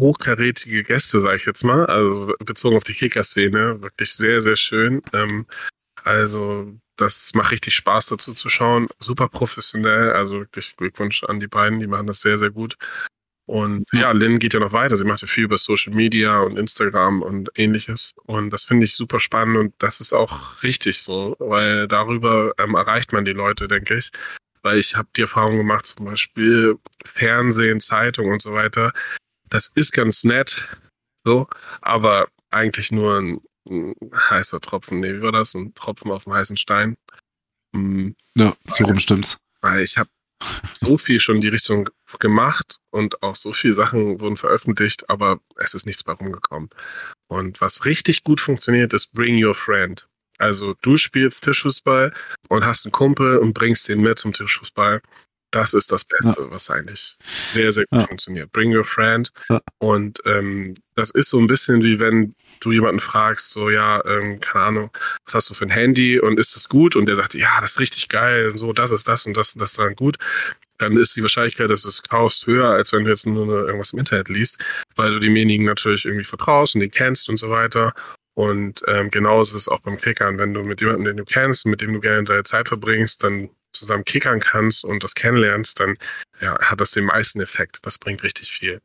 hochkarätige Gäste, sage ich jetzt mal, also bezogen auf die Kicker-Szene, wirklich sehr, sehr schön. Ähm, also das macht richtig Spaß dazu zu schauen. Super professionell, also wirklich Glückwunsch an die beiden, die machen das sehr, sehr gut. Und ja, Lynn geht ja noch weiter. Sie macht ja viel über Social Media und Instagram und ähnliches. Und das finde ich super spannend und das ist auch richtig so, weil darüber ähm, erreicht man die Leute, denke ich. Weil ich habe die Erfahrung gemacht, zum Beispiel Fernsehen, Zeitung und so weiter. Das ist ganz nett, so, aber eigentlich nur ein, ein heißer Tropfen. Nee, wie war das? Ein Tropfen auf dem heißen Stein. Mhm. Ja, so rum stimmt's. Weil ich habe so viel schon in die Richtung gemacht und auch so viele Sachen wurden veröffentlicht, aber es ist nichts bei rumgekommen. Und was richtig gut funktioniert, ist Bring Your Friend. Also du spielst Tischfußball und hast einen Kumpel und bringst den mit zum Tischfußball. Das ist das Beste, ja. was eigentlich sehr, sehr gut ja. funktioniert. Bring your friend. Ja. Und ähm, das ist so ein bisschen wie wenn du jemanden fragst, so, ja, ähm, keine Ahnung, was hast du für ein Handy und ist das gut? Und der sagt, ja, das ist richtig geil, so, das ist das und das und das dann gut. Dann ist die Wahrscheinlichkeit, dass du es kaufst, höher, als wenn du jetzt nur irgendwas im Internet liest, weil du demjenigen natürlich irgendwie vertraust und den kennst und so weiter. Und ähm, genauso ist es auch beim Kickern. Wenn du mit jemandem, den du kennst und mit dem du gerne deine Zeit verbringst, dann zusammen kickern kannst und das kennenlernst, dann ja, hat das den meisten Effekt. Das bringt richtig viel.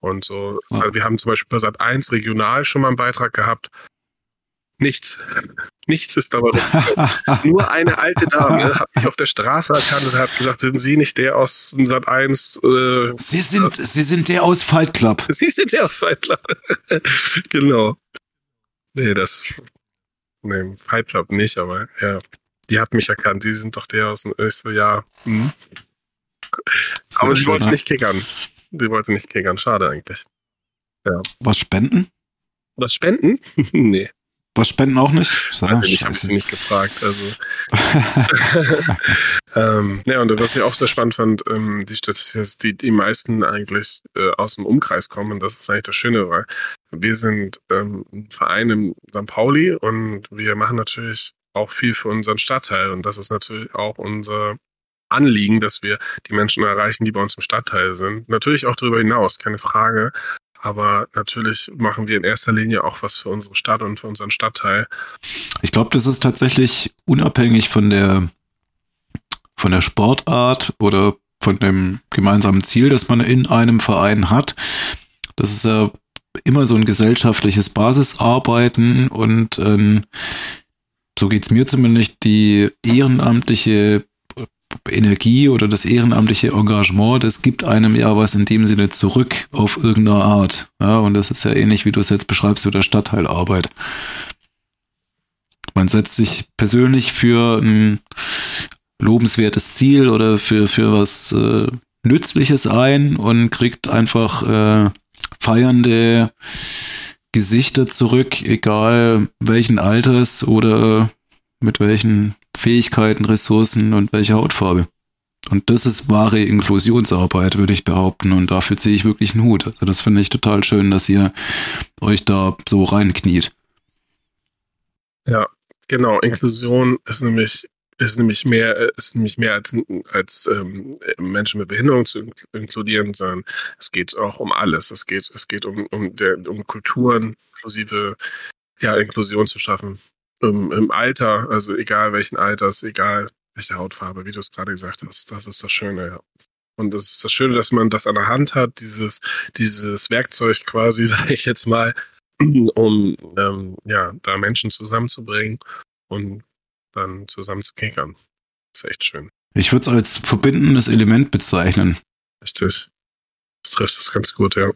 Und so, halt, wir haben zum Beispiel bei Sat 1 regional schon mal einen Beitrag gehabt. Nichts. Nichts ist aber nur eine alte Dame hat mich auf der Straße erkannt und hat gesagt, sind Sie nicht der aus Sat 1? Äh, Sie sind, Sie sind der aus Fight Club. Sie sind der aus Fight Club. genau. Nee, das, nee, Fight Club nicht, aber ja die hat mich erkannt. Sie sind doch der aus dem Österreich. Ja. Hm. Aber ich wollte nicht kickern. Sie wollte nicht kickern. Schade eigentlich. Ja. Was spenden? Was spenden? nee. Was spenden auch nicht? Nein, ich habe sie nicht gefragt. Also. ähm, ja, und was ich auch sehr spannend fand, ähm, die Statistik, dass die, die meisten eigentlich äh, aus dem Umkreis kommen. Und das ist eigentlich das Schöne, weil wir sind ähm, ein Verein in St. Pauli und wir machen natürlich auch viel für unseren Stadtteil. Und das ist natürlich auch unser Anliegen, dass wir die Menschen erreichen, die bei uns im Stadtteil sind. Natürlich auch darüber hinaus, keine Frage. Aber natürlich machen wir in erster Linie auch was für unsere Stadt und für unseren Stadtteil. Ich glaube, das ist tatsächlich unabhängig von der, von der Sportart oder von dem gemeinsamen Ziel, das man in einem Verein hat. Das ist ja immer so ein gesellschaftliches Basisarbeiten und ähm, so geht's mir zumindest, die ehrenamtliche Energie oder das ehrenamtliche Engagement, das gibt einem ja was in dem Sinne zurück auf irgendeine Art. Ja, und das ist ja ähnlich, wie du es jetzt beschreibst, oder Stadtteilarbeit. Man setzt sich persönlich für ein lobenswertes Ziel oder für, für was äh, Nützliches ein und kriegt einfach äh, feiernde Gesichter zurück, egal welchen Alters oder mit welchen Fähigkeiten, Ressourcen und welcher Hautfarbe. Und das ist wahre Inklusionsarbeit, würde ich behaupten. Und dafür ziehe ich wirklich einen Hut. Also das finde ich total schön, dass ihr euch da so reinkniet. Ja, genau. Inklusion ist nämlich ist nämlich mehr, äh, ist nämlich mehr als, als ähm, Menschen mit Behinderung zu inkludieren, sondern es geht auch um alles. Es geht, es geht um, um, der, um Kulturen, inklusive ja, Inklusion zu schaffen. Im, Im Alter, also egal welchen Alters, egal welche Hautfarbe, wie du es gerade gesagt hast, das ist das Schöne, ja. Und es ist das Schöne, dass man das an der Hand hat, dieses, dieses Werkzeug quasi, sage ich jetzt mal, um ähm, ja, da Menschen zusammenzubringen und dann zusammen zu kickern. Ist echt schön. Ich würde es als verbindendes Element bezeichnen. Richtig. Das trifft es ganz gut, ja.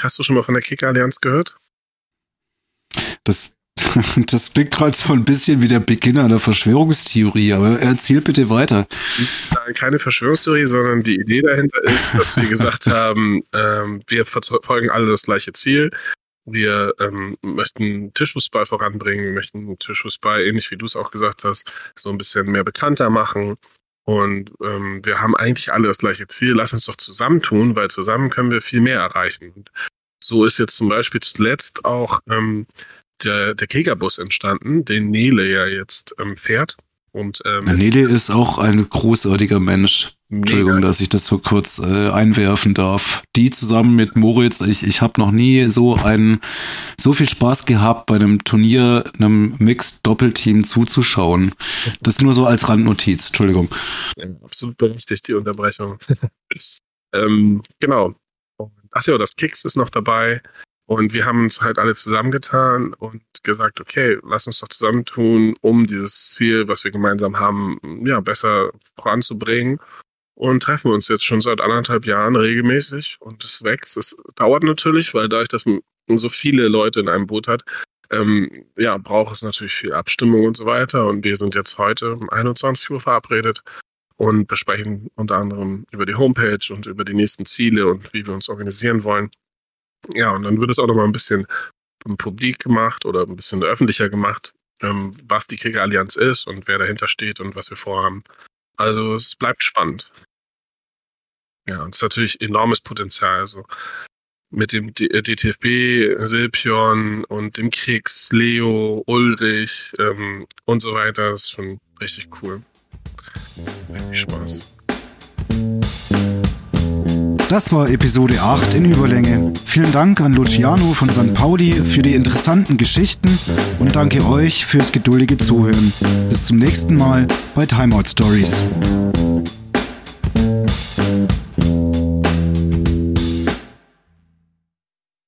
Hast du schon mal von der Kicker-Allianz gehört? Das, das klingt gerade so ein bisschen wie der Beginner der Verschwörungstheorie, aber erzähl bitte weiter. Nein, keine Verschwörungstheorie, sondern die Idee dahinter ist, dass wir gesagt haben, ähm, wir verfolgen alle das gleiche Ziel. Wir ähm, möchten Tischfußball voranbringen, wir möchten Tischfußball, ähnlich wie du es auch gesagt hast, so ein bisschen mehr bekannter machen. Und ähm, wir haben eigentlich alle das gleiche Ziel. Lass uns doch zusammentun, weil zusammen können wir viel mehr erreichen. so ist jetzt zum Beispiel zuletzt auch ähm, der, der Kegerbus entstanden, den Nele ja jetzt ähm, fährt. Und, ähm, Nele ist auch ein großartiger Mensch. Entschuldigung, dass ich das so kurz äh, einwerfen darf. Die zusammen mit Moritz, ich, ich habe noch nie so einen so viel Spaß gehabt, bei einem Turnier, einem Mixed-Doppelteam zuzuschauen. Das nur so als Randnotiz, Entschuldigung. Ja, absolut berechtigt, die Unterbrechung. ähm, genau. Achso, das Kicks ist noch dabei. Und wir haben uns halt alle zusammengetan und gesagt, okay, lass uns doch zusammentun, um dieses Ziel, was wir gemeinsam haben, ja, besser voranzubringen. Und treffen uns jetzt schon seit anderthalb Jahren regelmäßig und es wächst. Es dauert natürlich, weil dadurch, dass man so viele Leute in einem Boot hat, ähm, ja, braucht es natürlich viel Abstimmung und so weiter. Und wir sind jetzt heute um 21 Uhr verabredet und besprechen unter anderem über die Homepage und über die nächsten Ziele und wie wir uns organisieren wollen. Ja, und dann wird es auch nochmal ein bisschen publik gemacht oder ein bisschen öffentlicher gemacht, ähm, was die Kriegerallianz ist und wer dahinter steht und was wir vorhaben. Also es bleibt spannend. Ja, und es ist natürlich enormes Potenzial. Also mit dem DTFB, äh, Silpion und dem Kriegs, Leo, Ulrich ähm, und so weiter. Das ist schon richtig cool. Richtig Spaß. Das war Episode 8 in Überlänge. Vielen Dank an Luciano von St. Pauli für die interessanten Geschichten und danke euch fürs geduldige Zuhören. Bis zum nächsten Mal bei Timeout Stories.